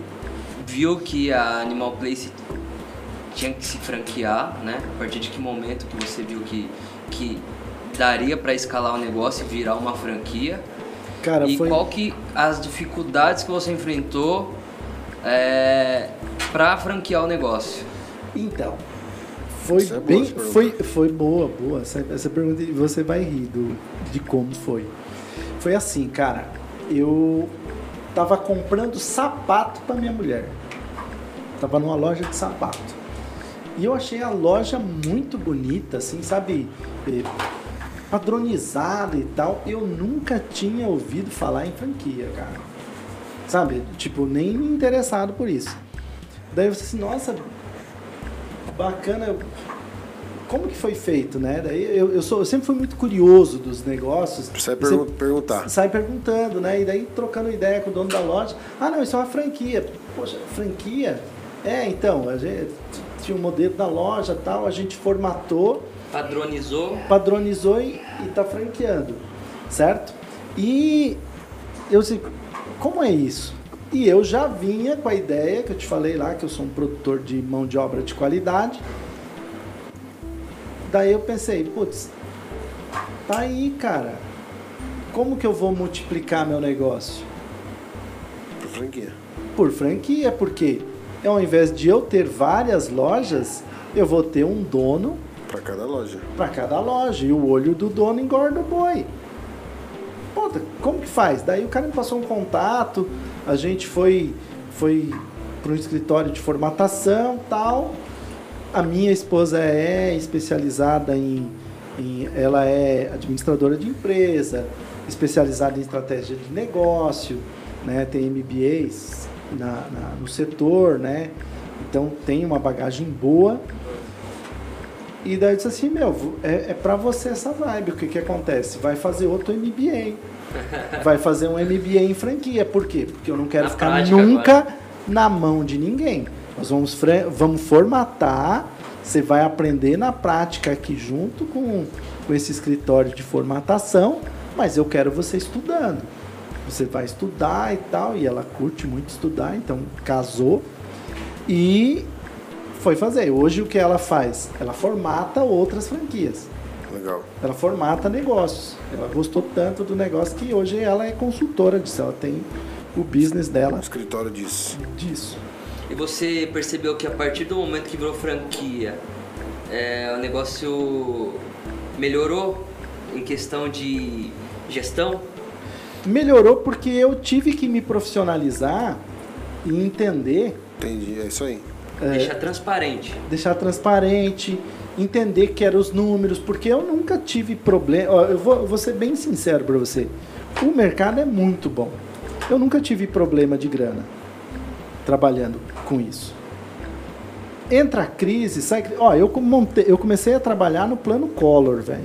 viu que a Animal Place tinha que se franquear, né? A partir de que momento que você viu que, que daria para escalar o negócio e virar uma franquia? Cara, e foi. qual que as dificuldades que você enfrentou é, para franquear o negócio? Então, foi é boa bem. essa pergunta. foi, foi boa, boa. Essa, essa pergunta e você vai rir do, de como foi. Foi assim, cara. Eu tava comprando sapato para minha mulher. Tava numa loja de sapato. E eu achei a loja muito bonita, assim, sabe? Eh, Padronizada e tal. Eu nunca tinha ouvido falar em franquia, cara. Sabe? Tipo, nem interessado por isso. Daí eu falei assim, nossa, bacana. Como que foi feito, né? Daí eu, eu, sou, eu sempre fui muito curioso dos negócios. Pergun- sempre- perguntar. sai perguntando, né? E daí trocando ideia com o dono da loja. Ah, não, isso é uma franquia. Poxa, franquia? É, então, a gente tinha um modelo da loja tal, a gente formatou, Padronizou? padronizou e, e tá franqueando, certo? E eu disse, como é isso? E eu já vinha com a ideia que eu te falei lá, que eu sou um produtor de mão de obra de qualidade. Daí eu pensei, putz, tá aí, cara. Como que eu vou multiplicar meu negócio? Por franquia. Por franquia, porque ao invés de eu ter várias lojas, eu vou ter um dono Pra cada loja. para cada loja. E o olho do dono engorda o boi. Puta, como que faz? Daí o cara me passou um contato, a gente foi, foi para um escritório de formatação tal. A minha esposa é especializada em, em- Ela é administradora de empresa, especializada em estratégia de negócio, né? tem MBAs na, na- no setor, né? então tem uma bagagem boa. E daí eu disse assim, meu, é, é pra você essa vibe. O que que acontece? Vai fazer outro MBA. Vai fazer um MBA em franquia. Por quê? Porque eu não quero Na ficar nunca na mão de ninguém. Nós vamos, vamos formatar, você vai aprender na prática aqui junto com, com esse escritório de formatação, mas eu quero você estudando. Você vai estudar e tal, e ela curte muito estudar, então casou. E foi fazer. Hoje o que ela faz? Ela formata outras franquias. Legal. Ela formata negócios. Ela gostou tanto do negócio que hoje ela é consultora disso. Ela tem o business dela escritório disso. disso. E você percebeu que a partir do momento que virou franquia, é, o negócio melhorou em questão de gestão? Melhorou porque eu tive que me profissionalizar e entender, Entendi, é isso aí. Deixar transparente. deixar transparente, entender que eram os números, porque eu nunca tive problema. Eu vou, eu vou ser bem sincero para você. O mercado é muito bom. Eu nunca tive problema de grana trabalhando com isso. Entra a crise, sai. Ó, eu, montei, eu comecei a trabalhar no plano Collor, velho.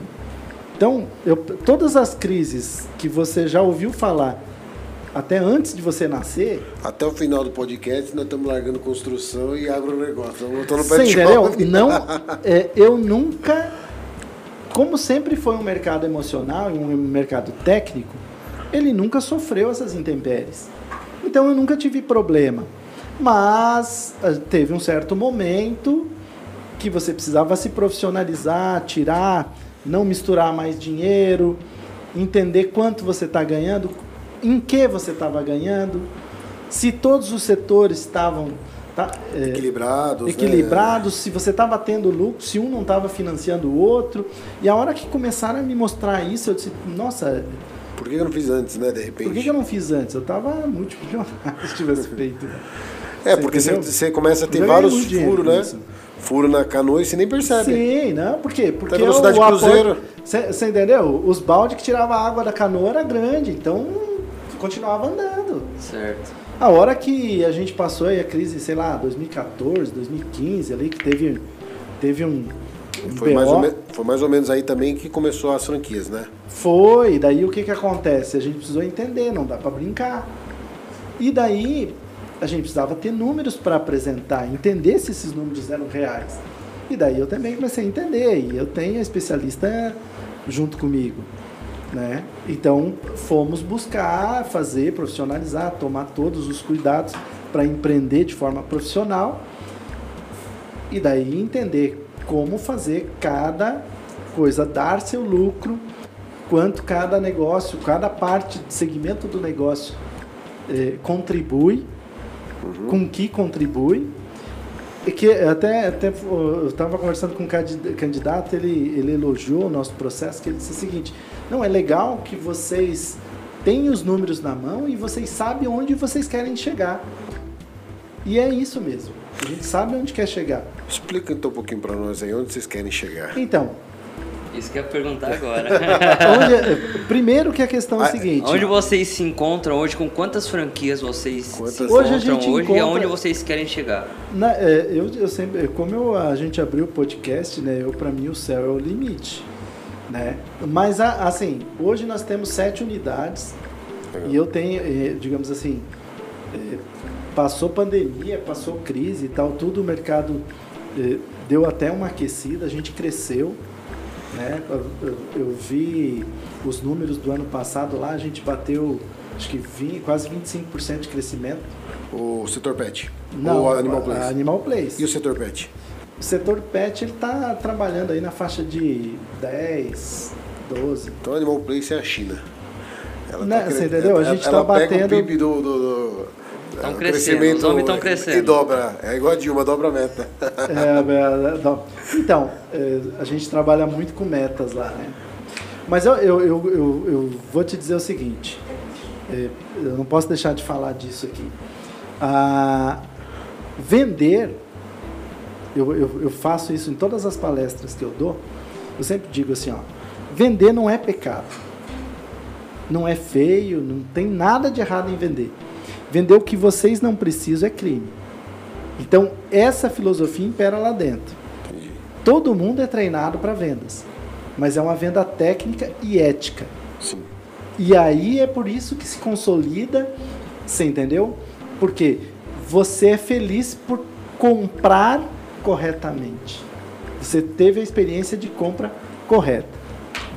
Então, eu, todas as crises que você já ouviu falar, até antes de você nascer, Até o final do podcast, nós estamos largando construção e agronegócio. Voltando pet entendeu? Não, é, eu nunca, como sempre foi um mercado emocional e um mercado técnico, ele nunca sofreu essas intempéries. Então eu nunca tive problema. Mas eh, teve um certo momento que você precisava se profissionalizar, tirar, não misturar mais dinheiro, entender quanto você está ganhando, em que você estava ganhando, se todos os setores estavam tá, eh, Equilibrados. né? equilibrados, se você estava tendo lucro, se um não estava financiando o outro. E a hora que começaram a me mostrar isso, eu disse, nossa, Por que eu não fiz antes, né? De repente. por que, que eu não fiz antes? Eu estava multimilionário se tivesse feito. É, Você porque você, começa a ter ganhei vários furos, né? isso. Furo na canoa e você nem percebe. Sim, não, por quê? Porque velocidade o apoio- cruzeiro. Você entendeu? Os baldes que tiravam a água da canoa era grande, então continuava andando. Certo. A hora que a gente passou aí a crise, sei lá, 2014, 2015, ali que teve, teve um, um Foi mais, me- foi mais ou menos aí também que começou as franquias, né? Foi, daí o que que acontece? A gente precisou entender, não dá para brincar. E daí a gente precisava ter números para apresentar, entender se esses números eram reais. E daí eu também comecei a entender, e eu tenho a especialista junto comigo. Né? Então fomos buscar fazer, profissionalizar, tomar todos os cuidados para empreender de forma profissional e daí entender como fazer cada coisa, dar seu lucro, quanto cada negócio, cada parte, segmento do negócio eh, contribui, com que contribui. E que até, até eu estava conversando com um candi- candidato, ele, ele elogiou o nosso processo, que ele disse o seguinte, não, é legal que vocês têm os números na mão e vocês sabem onde vocês querem chegar. E é isso mesmo. A gente sabe onde quer chegar. Explica então um pouquinho pra nós aí onde vocês querem chegar. Então, Isso que eu ia perguntar agora. onde é- primeiro que a questão é Ah, a seguinte. Onde vocês se encontram hoje? Com quantas franquias vocês Quantas- se Hoje a encontram gente hoje e encontra- aonde vocês querem chegar? Na- é, eu, eu sempre, como eu- a gente abriu o podcast, né? Eu para mim o céu é o limite, né? Mas assim, hoje nós temos sete unidades Legal. e eu tenho, eh, digamos assim, eh, passou pandemia, passou crise e tal, tudo o mercado deu até uma aquecida, a gente cresceu, né? Eu, vi os números do ano passado lá, a gente bateu acho que 20, quase 25% de crescimento. O setor pet. Não, Ou Animal Place. Animal Place. E o setor pet? O setor pet ele está trabalhando aí na faixa de 10, 12. Então Animal Place é a China. Ela Né, você entendeu? A gente tá pega batendo- o PIB do... do, do Tão é, crescendo, crescimento os homens tão e- crescendo. E dobra. É igual a Dilma, dobra a meta. É, é, não. então, é, a gente trabalha muito com metas lá, né? Mas eu, eu, eu, eu, eu vou te dizer o seguinte, é, eu não posso deixar de falar disso aqui. Ah, vender, eu, eu, eu faço isso em todas as palestras que eu dou, eu sempre digo assim, ó, vender não é pecado. Não é feio, não tem nada de errado em vender. Vender o que vocês não precisam é crime. Então, essa filosofia impera lá dentro. Todo mundo é treinado para vendas, mas é uma venda técnica e ética. Sim. E aí é por isso que se consolida, você entendeu? Porque você é feliz por comprar corretamente. Você teve a experiência de compra correta.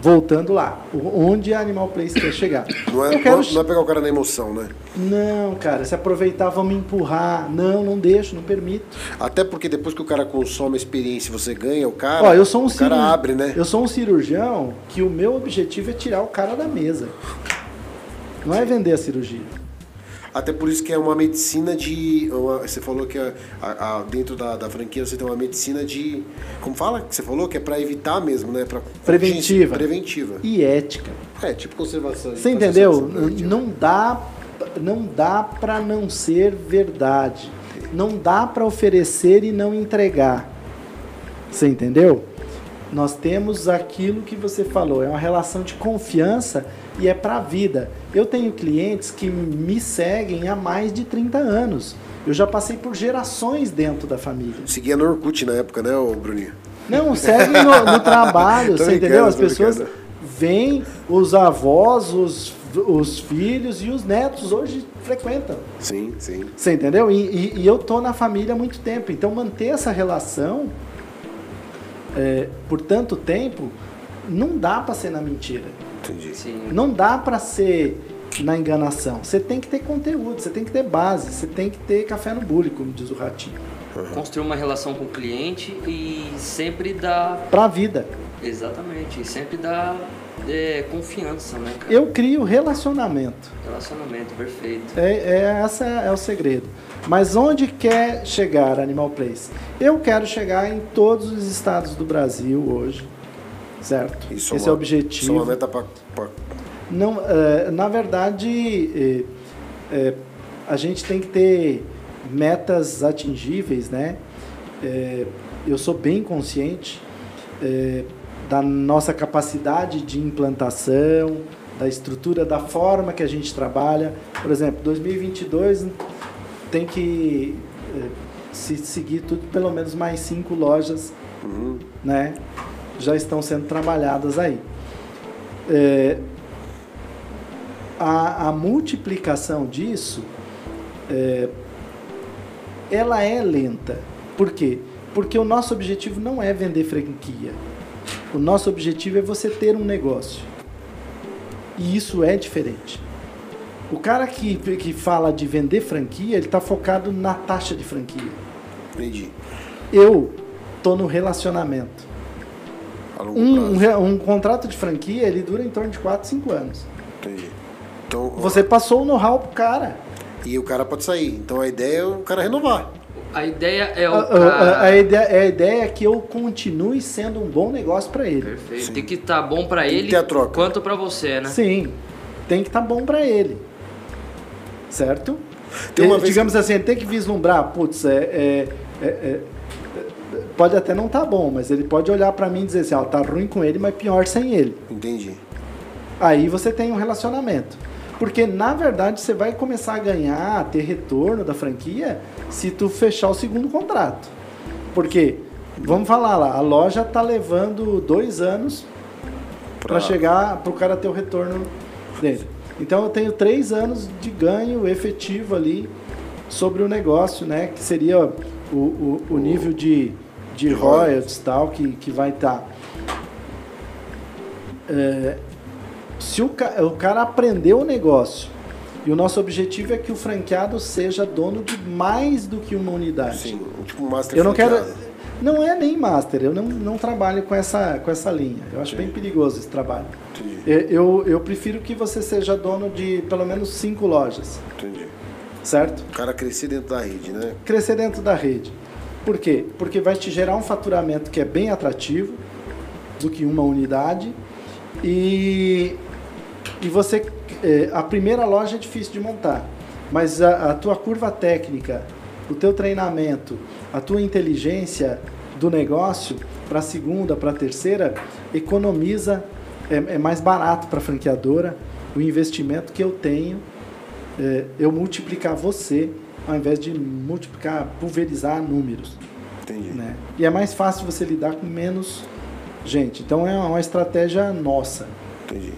Voltando lá, onde a Animal Place quer chegar. Não é, quero- não é pegar o cara na emoção, né? Não, cara, se aproveitar, vamos empurrar. Não, não deixo, não permito. Até porque depois que o cara consome a experiência e você ganha, o cara. Ó, eu sou um o cara cirurgião. abre, né? Eu sou um cirurgião que o meu objetivo é tirar o cara da mesa. Não é vender a cirurgia. Até por isso que é uma medicina de. uma- você falou que a- a- a- dentro da, da franquia você tem uma medicina de. Como fala? Que você falou que é pra evitar mesmo, né? Pra, Preventiva. Preventiva. E ética. É, tipo conservação. Você entendeu? preventiva. Não dá, não dá para não ser verdade. Não dá para oferecer e não entregar. Você entendeu? Nós temos aquilo que você falou, é uma relação de confiança e é para a vida. Eu tenho clientes que me seguem há mais de 30 anos. Eu já passei por gerações dentro da família. Seguia no Orkut na época, né, Bruninho? Não, seguem no, no trabalho, você entendeu? As pessoas brincando. vêm, os avós, os, os filhos e os netos hoje frequentam. Sim, sim. Você entendeu? E, e- e eu tô na família há muito tempo. Então manter essa relação é, por tanto tempo não dá para ser na mentira. Entendi. Sim. Não dá para ser na enganação. Você tem que ter conteúdo, você tem que ter base, você tem que ter café no bule, como diz o ratinho. Construir uma relação com o cliente e sempre dar. Para a vida. Exatamente. E sempre dar é, confiança, né, cara? Eu crio relacionamento. Relacionamento, perfeito. É, é, essa é o segredo. Mas onde quer chegar Animal Place? Eu quero chegar em todos os estados do Brasil hoje, certo? Isso Esse é é o uma- Isso é objetivo. uma meta pra. Não, é, na verdade, é, é, a gente tem que ter metas atingíveis, né? Eu sou bem consciente da nossa capacidade de implantação, da estrutura, da forma que a gente trabalha. Por exemplo, 2022 tem que se seguir tudo, pelo menos mais cinco lojas, Uhum. né? Já estão sendo trabalhadas aí. É, a, a multiplicação disso é, ela é lenta. Por quê? Porque o nosso objetivo não é vender franquia. O nosso objetivo é você ter um negócio. E isso é diferente. O cara que, que fala de vender franquia, ele está focado na taxa de franquia. Entendi. Eu tô no relacionamento. A longo Um, prazo. um, um contrato de franquia, ele dura em torno de 4, 5 anos. Entendi. Então, Você passou o know-how pro cara. E o cara pode sair. Então a ideia é o cara renovar. A ideia é o A, a- cara... a ideia, a ideia é que eu continue sendo um bom negócio para ele. Perfeito. Sim. Tem que estar bom pra Tem que ele a quanto pra você, né? Sim, tem que estar bom para ele. Certo? Tem uma Ele, vez digamos assim, ele tem que vislumbrar, putz, é, é- é- é- pode até não estar bom, mas ele pode olhar para mim e dizer assim, ó, tá ruim com ele, mas pior sem ele. Entendi. Aí você tem um relacionamento. Porque na verdade você vai começar a ganhar, a ter retorno da franquia se tu fechar o segundo contrato. Porque, vamos falar lá, a loja tá levando dois anos para chegar para o cara ter o retorno dele. Então eu tenho três anos de ganho efetivo ali sobre o negócio, né? Que seria o, o, o nível de, de royalties tal que, que vai estar. se o, ca- o cara aprendeu o negócio e o nosso objetivo é que o franqueado seja dono de mais do que uma unidade. Sim, tipo um master Eu não quero. franqueado. Não é nem master, eu não, não trabalho com essa, com essa linha. Eu acho bem perigoso esse trabalho. Entendi, Eu, eu, eu prefiro que você seja dono de pelo menos cinco lojas, entendi. certo? O cara crescer dentro da rede, né? Crescer dentro da rede. Por quê? Porque vai te gerar um faturamento que é bem atrativo do que uma unidade e, e você eh, a primeira loja é difícil de montar, mas a, a tua curva técnica, o teu treinamento, a tua inteligência do negócio para a segunda, para a terceira, economiza é, é mais barato para a franqueadora o investimento que eu tenho é, eu multiplicar você ao invés de multiplicar, pulverizar números. Entendi. Né? E é mais fácil você lidar com menos gente. Então é uma estratégia nossa. Entendi.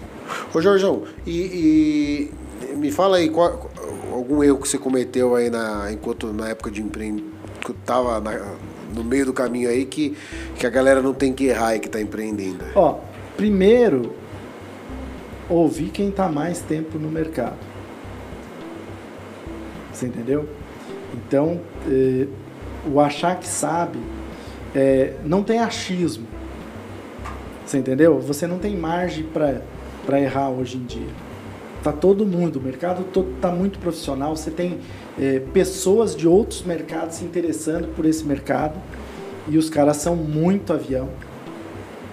Ô, Jorjão, e, e me fala aí qual- algum erro que você cometeu aí na, enquanto na época de empreendimento, que tava na- no meio do caminho aí, que, que a galera não tem que errar e que tá empreendendo. Ó, primeiro, ouvir quem está mais tempo no mercado. Você entendeu? Então, eh, o achar que sabe eh, não tem achismo. Você entendeu? Você não tem margem para errar hoje em dia. Tá todo mundo, o mercado todo tá muito profissional. Você tem eh, pessoas de outros mercados se interessando por esse mercado e os caras são muito avião.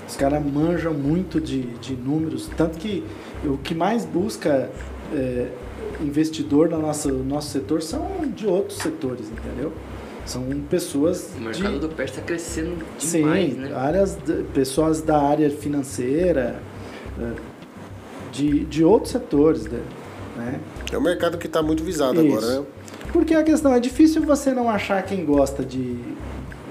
Os caras manjam muito de, de números, tanto que o que mais busca investidor no nosso, nosso setor são de outros setores, entendeu? São pessoas. O mercado de, do PER está crescendo demais, sim, né? áreas de, pessoas da área financeira, é, de, de outros setores, né? É um mercado que está muito visado Isso. agora, né? Porque a questão é difícil você não achar quem gosta de.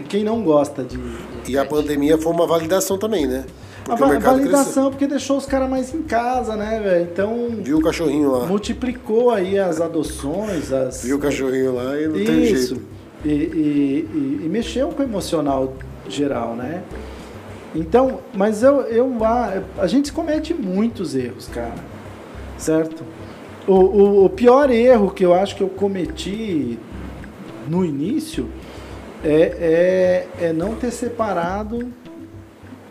quem não gosta de. E a pandemia foi uma validação também, né? A Porque o va- mercado validação porque deixou os caras mais em casa, né, velho? Então cresceu. Viu o cachorrinho lá. multiplicou aí as adoções, as. Viu o cachorrinho lá e não tem Isso. jeito. E, e- e- e mexeu com o emocional geral, né? Então, mas eu, eu a, a gente comete muitos erros, cara. Certo? O, o, o pior erro que eu acho que eu cometi no início é, é, é não ter separado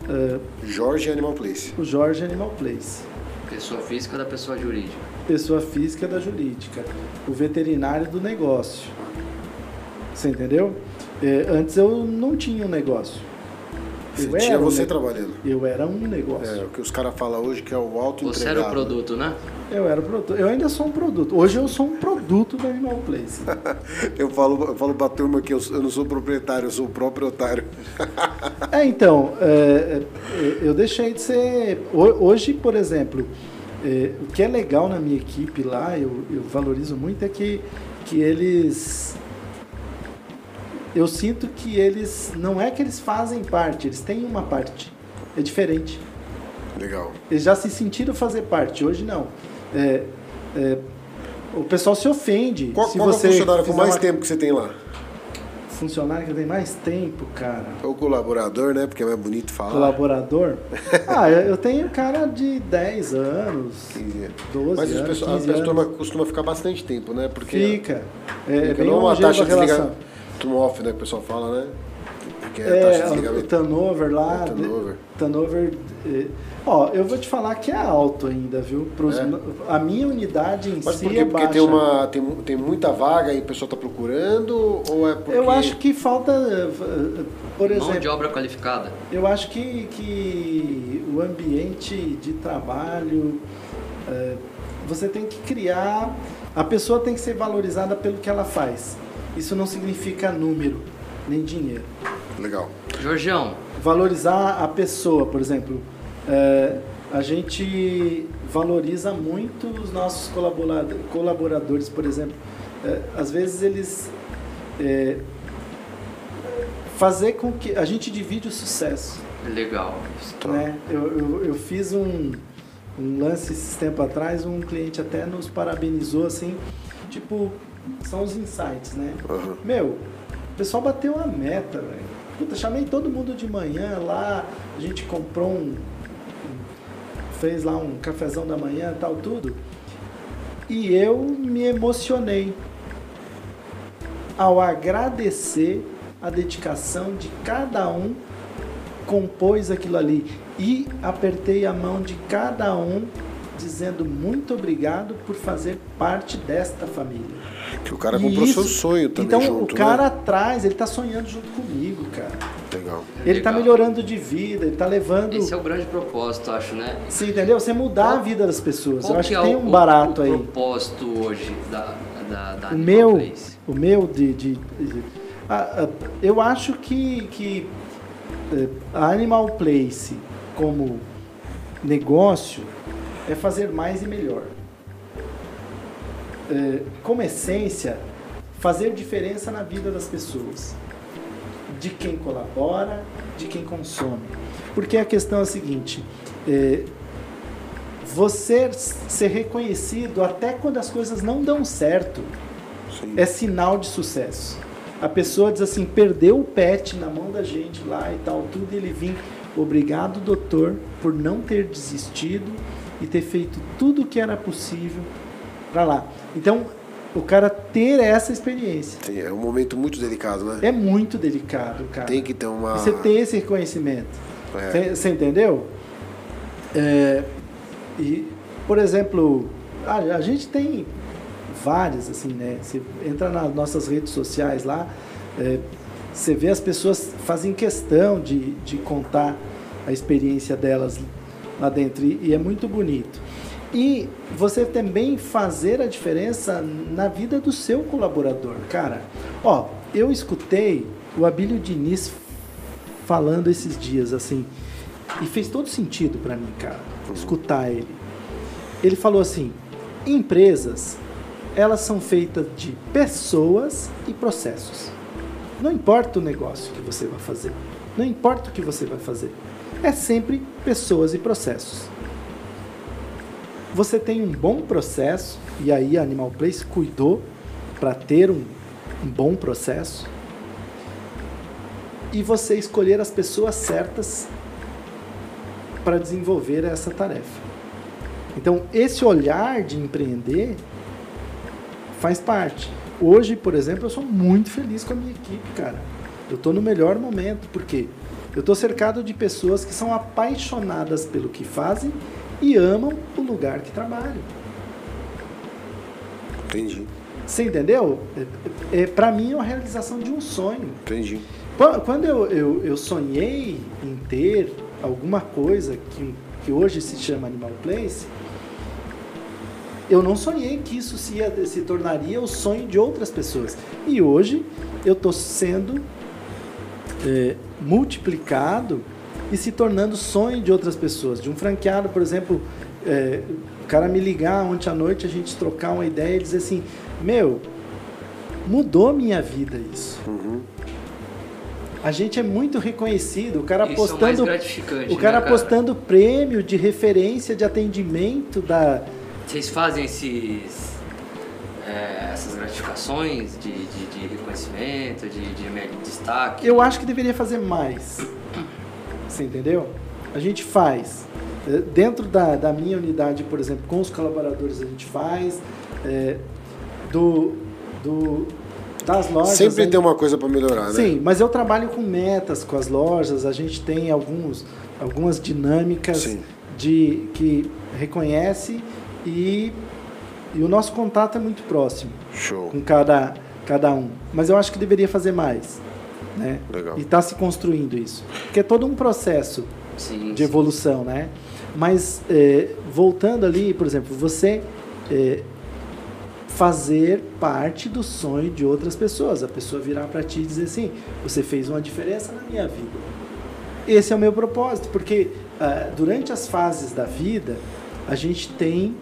eh, Jorge Animal Place. o Jorge Animal Place. Pessoa física da pessoa jurídica. pessoa física da jurídica, o veterinário do negócio. Você entendeu? É, antes eu não tinha um negócio. Você Eu tinha era um você ne- trabalhando. Eu era um negócio. É, o que os caras falam hoje que é o alto Você era o produto, né? Eu era o produto. Eu ainda sou um produto. Hoje eu sou um produto da Animal Place. Eu falo, eu falo pra turma que eu, eu não sou proprietário, eu sou o próprio otário. É, então, é, é, eu deixei de ser. ho- Hoje, por exemplo, é, o que é legal na minha equipe lá, eu, eu valorizo muito, é que, que eles. Eu sinto que eles. Não é que eles fazem parte, eles têm uma parte. É diferente. Legal. Eles já se sentiram fazer parte, hoje não. É, é, o pessoal se ofende. Qual, se qual é o você funcionário com mais uma- tempo que você tem lá? Funcionário que tem mais tempo, cara. O colaborador, né? Porque é mais bonito falar. Colaborador? ah, eu tenho cara de 10 anos, 15. 12 Mas as anos, pessoas, 15 a anos. costuma ficar bastante tempo, né? Porque Fica. É, é fica bem não uma taxa a de relação. desligamento. Turn off, né? Que o pessoal fala, né? Que é, a taxa de É, o turnover lá. É, turnover. turnover, é, ó, eu vou te falar que é alto ainda, viu? Pros, É. A minha unidade em Mas si por quê? é Porque baixa. tem, uma, tem, tem muita vaga e o pessoal tá procurando? Ou é porque... Eu acho que falta, eh, por Mão de exemplo, obra qualificada. eu acho que, que o ambiente de trabalho, eh, você tem que criar, a pessoa tem que ser valorizada pelo que ela faz. Isso não significa número, nem dinheiro. Legal. Jorgeão, Valorizar a pessoa, por exemplo, eh, a gente valoriza muito os nossos colaborado- colaboradores, por exemplo. Eh, às vezes eles eh, fazer com que a gente divide o sucesso. legal. Tá. Né? Eu, eu, eu fiz um, um lance esses tempo atrás, um cliente até nos parabenizou assim, tipo, são os insights, né? Aham. Meu, pessoal bateu a meta, velho. Puta, chamei todo mundo de manhã lá, a gente comprou um. fez lá um cafezão da manhã tal, tudo. E eu me emocionei ao agradecer a dedicação de cada um compôs aquilo ali e apertei a mão de cada um dizendo muito obrigado por fazer parte desta família. Que o cara E comprou isso- seu sonho também Então junto, o cara né? atrás, ele tá sonhando junto comigo, cara. Legal. Ele tá Legal. melhorando de vida, ele tá levando. Esse é o grande propósito, acho, né? Você entendeu? Você mudar Qual- a vida das pessoas. Qual Eu acho que, é tem o- um barato o, aí. O propósito hoje da, da, da O Animal meu, Place? o meu de, de- de- a- a- eu acho que, que eh, a Animal Place como negócio é fazer mais e melhor. Eh, como essência, fazer diferença na vida das pessoas, de quem colabora, de quem consome. Porque a questão é a seguinte: eh, você ser reconhecido até quando as coisas não dão certo Sim. é sinal de sucesso. A pessoa diz assim, perdeu o pet na mão da gente lá e tal, tudo, e ele vir obrigado, doutor, por não ter desistido e ter feito tudo o que era possível para lá. Então, o cara ter essa experiência. Sim, é um momento muito delicado, né? É muito delicado, cara. Tem que ter uma. Você tem esse reconhecimento. É. Você entendeu? É, e, por exemplo, a, a gente tem várias, assim, né? Você entra nas nossas redes sociais lá, é, você vê as pessoas fazem questão de, de contar a experiência delas lá dentro e, e é muito bonito. E você também fazer a diferença na vida do seu colaborador. Cara, ó, eu escutei o Abílio Diniz falando esses dias assim, e fez todo sentido para mim, cara, escutar ele. Ele falou assim: empresas, elas são feitas de pessoas e processos. Não importa o negócio que você vai fazer, não importa o que você vai fazer, é sempre pessoas e processos você tem um bom processo, e aí a Animal Place cuidou para ter um, um bom processo, e você escolher as pessoas certas para desenvolver essa tarefa. Então, esse olhar de empreender faz parte. Hoje, por exemplo, eu sou muito feliz com a minha equipe, cara. Eu estou no melhor momento, porque eu estou cercado de pessoas que são apaixonadas pelo que fazem e amam o lugar que trabalham. Entendi. Você entendeu? É, é, para mim é uma realização de um sonho. Entendi. Quando eu, eu, eu sonhei em ter alguma coisa que, que hoje se chama Animal Place, eu não sonhei que isso se, se tornaria o sonho de outras pessoas. E hoje eu estou sendo é, multiplicado e se tornando sonho de outras pessoas. De um franqueado, por exemplo, é, o cara me ligar ontem à noite, a gente trocar uma ideia e dizer assim: Meu, mudou minha vida isso. Uhum. A gente é muito reconhecido, o cara Isso postando, é o, cara, né, postando prêmio de referência de atendimento da. Vocês fazem esses, é, essas gratificações de, de, de reconhecimento, de, de destaque? Eu acho que deveria fazer mais. Você entendeu? A gente faz. É, dentro da, da minha unidade, por exemplo, com os colaboradores a gente faz. É, do, do, das lojas. Sempre tem uma coisa para melhorar, né? Sim, mas eu trabalho com metas com as lojas, a gente tem alguns, algumas dinâmicas Sim. de que reconhece e, e o nosso contato é muito próximo Show. com cada, cada um. Mas eu acho que deveria fazer mais. Né? Legal. E está se construindo isso. Porque é todo um processo Sim, de sim. evolução, né? Mas é, voltando ali, por exemplo, você é, fazer parte do sonho de outras pessoas. A pessoa virar para ti e dizer assim: você fez uma diferença na minha vida. Esse é o meu propósito, porque ah, durante as fases da vida a gente tem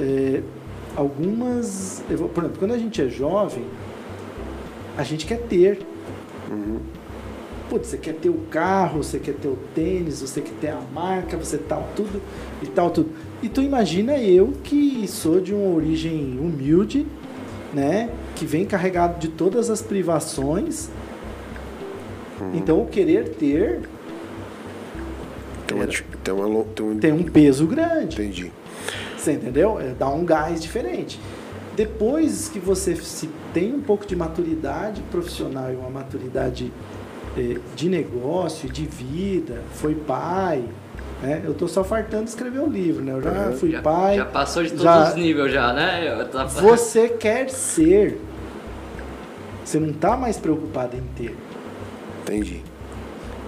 é, algumas. Por exemplo, quando a gente é jovem, a gente quer ter. Putz, você quer ter o carro, você quer ter o tênis, você quer ter a marca, você tal, tudo e tal, tudo. E tu imagina eu que sou de uma origem humilde, né? Que vem carregado de todas as privações. Então o querer ter Tem uma, tem uma, tem um, tem um peso grande. Entendi. Você entendeu? É, dá um gás diferente. Depois que você se tem um pouco de maturidade profissional e uma maturidade eh, de negócio, de vida, foi pai, né? Eu tô só fartando de escrever o livro, né? Eu já fui já, pai. já passou de todos já- os níveis já, né? Tava- Você quer ser. Você não tá mais preocupado em ter. Entendi.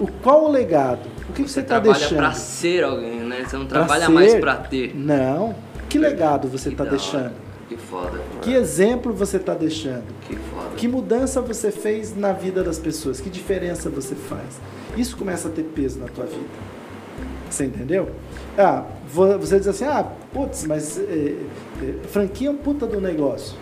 O qual o legado? O que, você está trabalha deixando? pra ser alguém, né? Você não trabalha mais pra ter. Não. Que legado você Que está hora. deixando? Que foda. Que exemplo você está deixando? Que foda. Que mudança você fez na vida das pessoas? Que diferença você faz? Isso começa a ter peso na tua vida. Você entendeu? Ah, vo- você diz assim, ah, putz, mas eh, eh, franquia é um puta do negócio.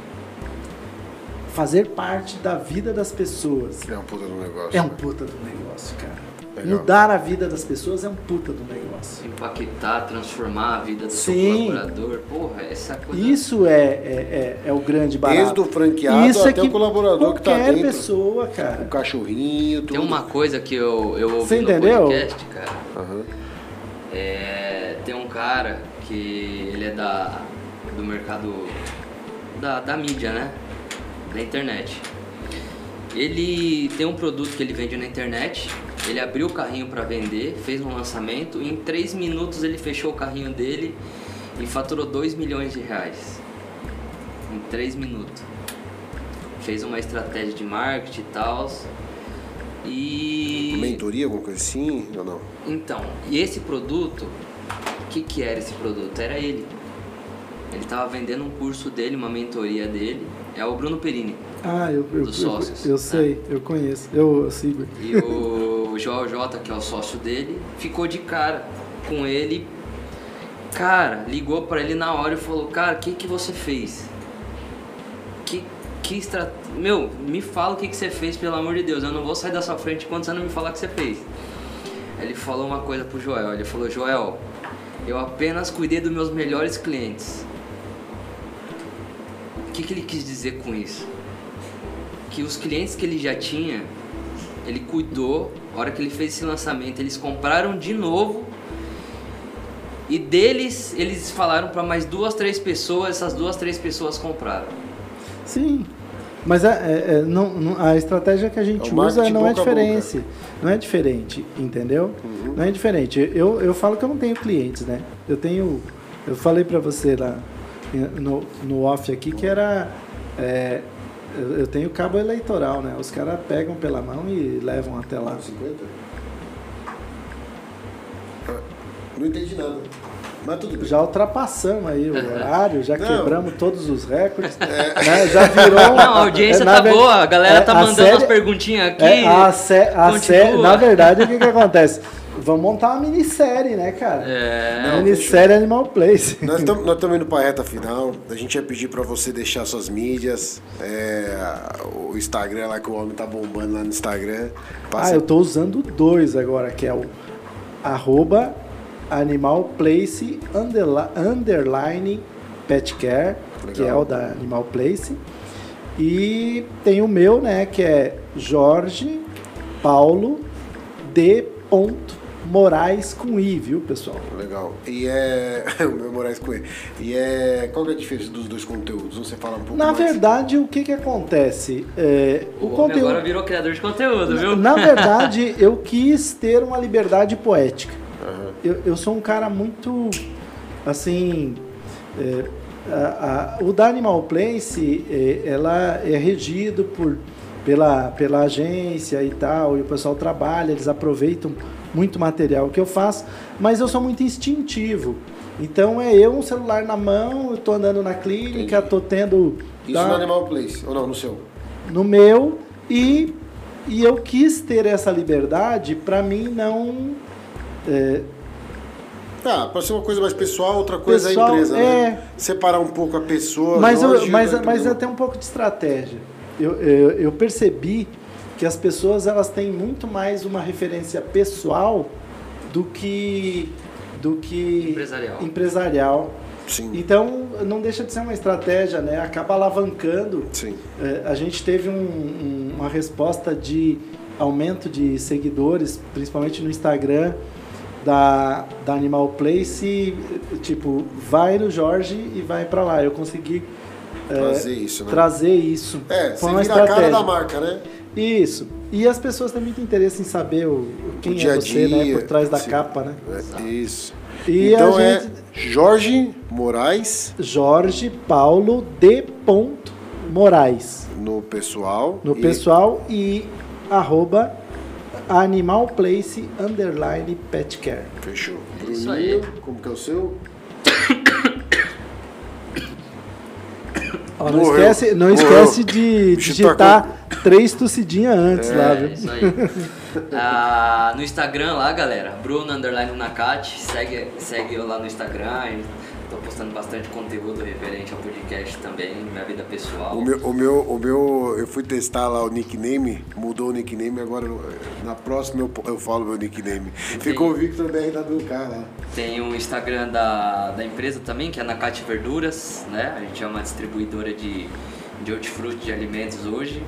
Fazer parte da vida das pessoas É um puta do negócio. é um puta do negócio, cara. Legal. Mudar a vida das pessoas é um puta do negócio. Impactar, transformar a vida do seu Sim. colaborador. Porra, essa coisa. Isso é, é, é, é o grande barato. Desde o franqueado Isso é até o colaborador que tá qualquer dentro. pessoa, O cara. cachorrinho, tudo. Tem uma coisa que eu, eu ouvi Você no entendeu? podcast, cara. Aham. É, tem um cara que ele é da, do mercado da, da mídia, né? Da internet. Ele tem um produto que ele vende na internet. Ele abriu o carrinho para vender, fez um lançamento. E em 3 minutos ele fechou o carrinho dele e faturou 2 milhões de reais. Em 3 minutos. Fez uma estratégia de marketing e tal. E. Mentoria, alguma coisa assim? Ou não? Então, e esse produto, o que, que era esse produto? Era ele. Ele estava vendendo um curso dele, uma mentoria dele. É o Bruno Perini. Ah, eu, eu, Dos eu, sócios, eu né? sei, eu conheço. Eu sigo. E o Joel J, que é o sócio dele, ficou de cara com ele. Cara, ligou pra ele na hora e falou: Cara, o que, que você fez? Que, que estra... Meu, me fala o que, que você fez, pelo amor de Deus. Eu não vou sair da sua frente enquanto você não me falar o que você fez. Ele falou uma coisa pro Joel: Ele falou, Joel, eu apenas cuidei dos meus melhores clientes. O que, que ele quis dizer com isso? que os clientes que ele já tinha, ele cuidou, a hora que ele fez esse lançamento, eles compraram de novo. E deles, eles falaram para mais duas, três pessoas, essas duas, três pessoas compraram. Sim. Mas é, é- é- não, não- a estratégia que a gente É usa não é a diferente. Não é diferente, entendeu? Uhum. Não é diferente. Eu, eu falo que eu não tenho clientes, né? Eu tenho. Eu falei pra você lá no, no off aqui que era. é, eu, eu tenho cabo eleitoral, né? Os caras pegam pela mão e levam até lá. 50? Ah, Não entendi nada. Mas tudo bem. Já ultrapassamos aí o horário, já Não. quebramos todos os recordes. né? Já virou. Não, a audiência é, tá ver- boa, a galera é, tá a mandando série- umas perguntinhas aqui. É, a sé- a sé- na verdade, o que, que acontece? Vamos montar uma minissérie, né, cara? É, minissérie Animal Place. Nós estamos indo para a reta final. A gente ia pedir para você deixar suas mídias. é, o Instagram lá que o homem tá bombando lá no Instagram. Ah, Passa eu tô usando dois agora, que é o arroba Animal Place underla- underline Pet Care, que é o da Animal Place. E tem o meu, né, que é Jorge Paulo D. Moraes com I, viu, pessoal? Legal. E é. o meu Moraes com ele. E é. Qual que é a diferença dos dois conteúdos? Você fala um pouco Na mais. verdade, o que que acontece? É, o o conteúdo... agora virou criador de conteúdo, viu? Na verdade, eu quis ter uma liberdade poética. Aham. Eu, eu sou um cara muito, assim, é, a- a- o da Animal Place, é, ela é regido por, pela, pela agência e tal, e o pessoal trabalha, eles aproveitam muito material que eu faço, mas eu sou muito instintivo. Então é eu um celular na mão, eu tô andando na clínica, Entendi. tô tendo Isso tá, no Animal Place, ou não, no seu? no meu e, e eu quis ter essa liberdade para mim não é, Tá, pode ser uma coisa mais pessoal, outra coisa Pessoal, é a empresa, é. né? Separar um pouco a pessoa. Mas, eu, mas, né, mas é até um pouco de estratégia. Eu, eu, eu percebi que as pessoas elas têm muito mais uma referência pessoal do que do que Empresarial. empresarial. Sim, Então não deixa de ser uma estratégia, né? Acaba alavancando. sim. É, a gente teve um- um- uma resposta de aumento de seguidores, principalmente no Instagram da, da Animal Place, e, tipo, vai no Jorge e vai pra lá. Eu consegui é, Trazer isso, né? trazer isso. É, Foi você uma vira a cara estratégia. da marca, né? Isso. E as pessoas têm muito interesse em saber o, quem O dia é você, né? dia, Por trás da sim. capa, né? É, isso. E então a é gente- Jorge Moraes Jorge Paulo D. Moraes. no pessoal. no e- pessoal e arroba Animal Place underline pet care. Fechou. É isso Bruninho, aí. como que é o seu? Ó, não Morreu. esquece, não Morreu. esquece de digitar três tossidinhas antes lá, É, viu? isso aí. Ah, no Instagram lá, galera, Bruno Underline Nakati, segue, segue eu lá no Instagram. Tô postando bastante conteúdo referente ao podcast também, minha vida pessoal. O meu, o meu, o meu, eu fui testar lá o nickname, mudou o nickname, agora na próxima eu, eu falo meu nickname. Ficou o Victor BRWK lá. Tem o Instagram da, da empresa também, que é na Cate Verduras, né? A gente é uma distribuidora de, de hortifruti de alimentos hoje.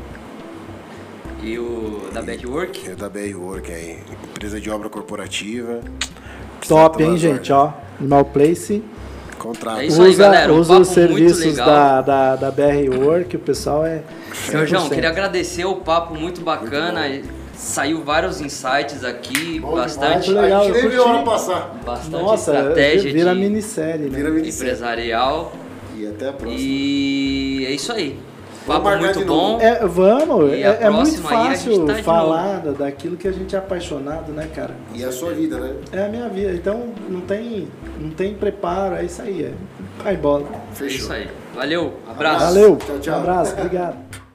E o da Backwork. É da BR Work aí, empresa de obra corporativa. Top, hein, Todas gente? Ó, Animal Place. Contrato. É isso aí, usa galera, um usa papo os serviços muito legal. da, da, da BR Work, o pessoal é. Senhor João, 100%. queria agradecer o papo muito bacana. Saiu vários insights aqui, Bom bastante, demais. legal, a gente nem viu a hora passar. bastante Nossa, estratégia vira de minissérie, né? Vira minissérie. empresarial. E até a próxima. E é isso aí. Vamos Papo muito bom. É, vamos, E é, é muito gente fácil tá falar da- daquilo que a gente é apaixonado, né, cara? E a sua vida, né? É a minha vida, então não tem, não tem preparo, é isso aí, é. Vai bola. É Fechou. isso aí. Valeu, abraço. Valeu, Tchau, tchau. um abraço, obrigado.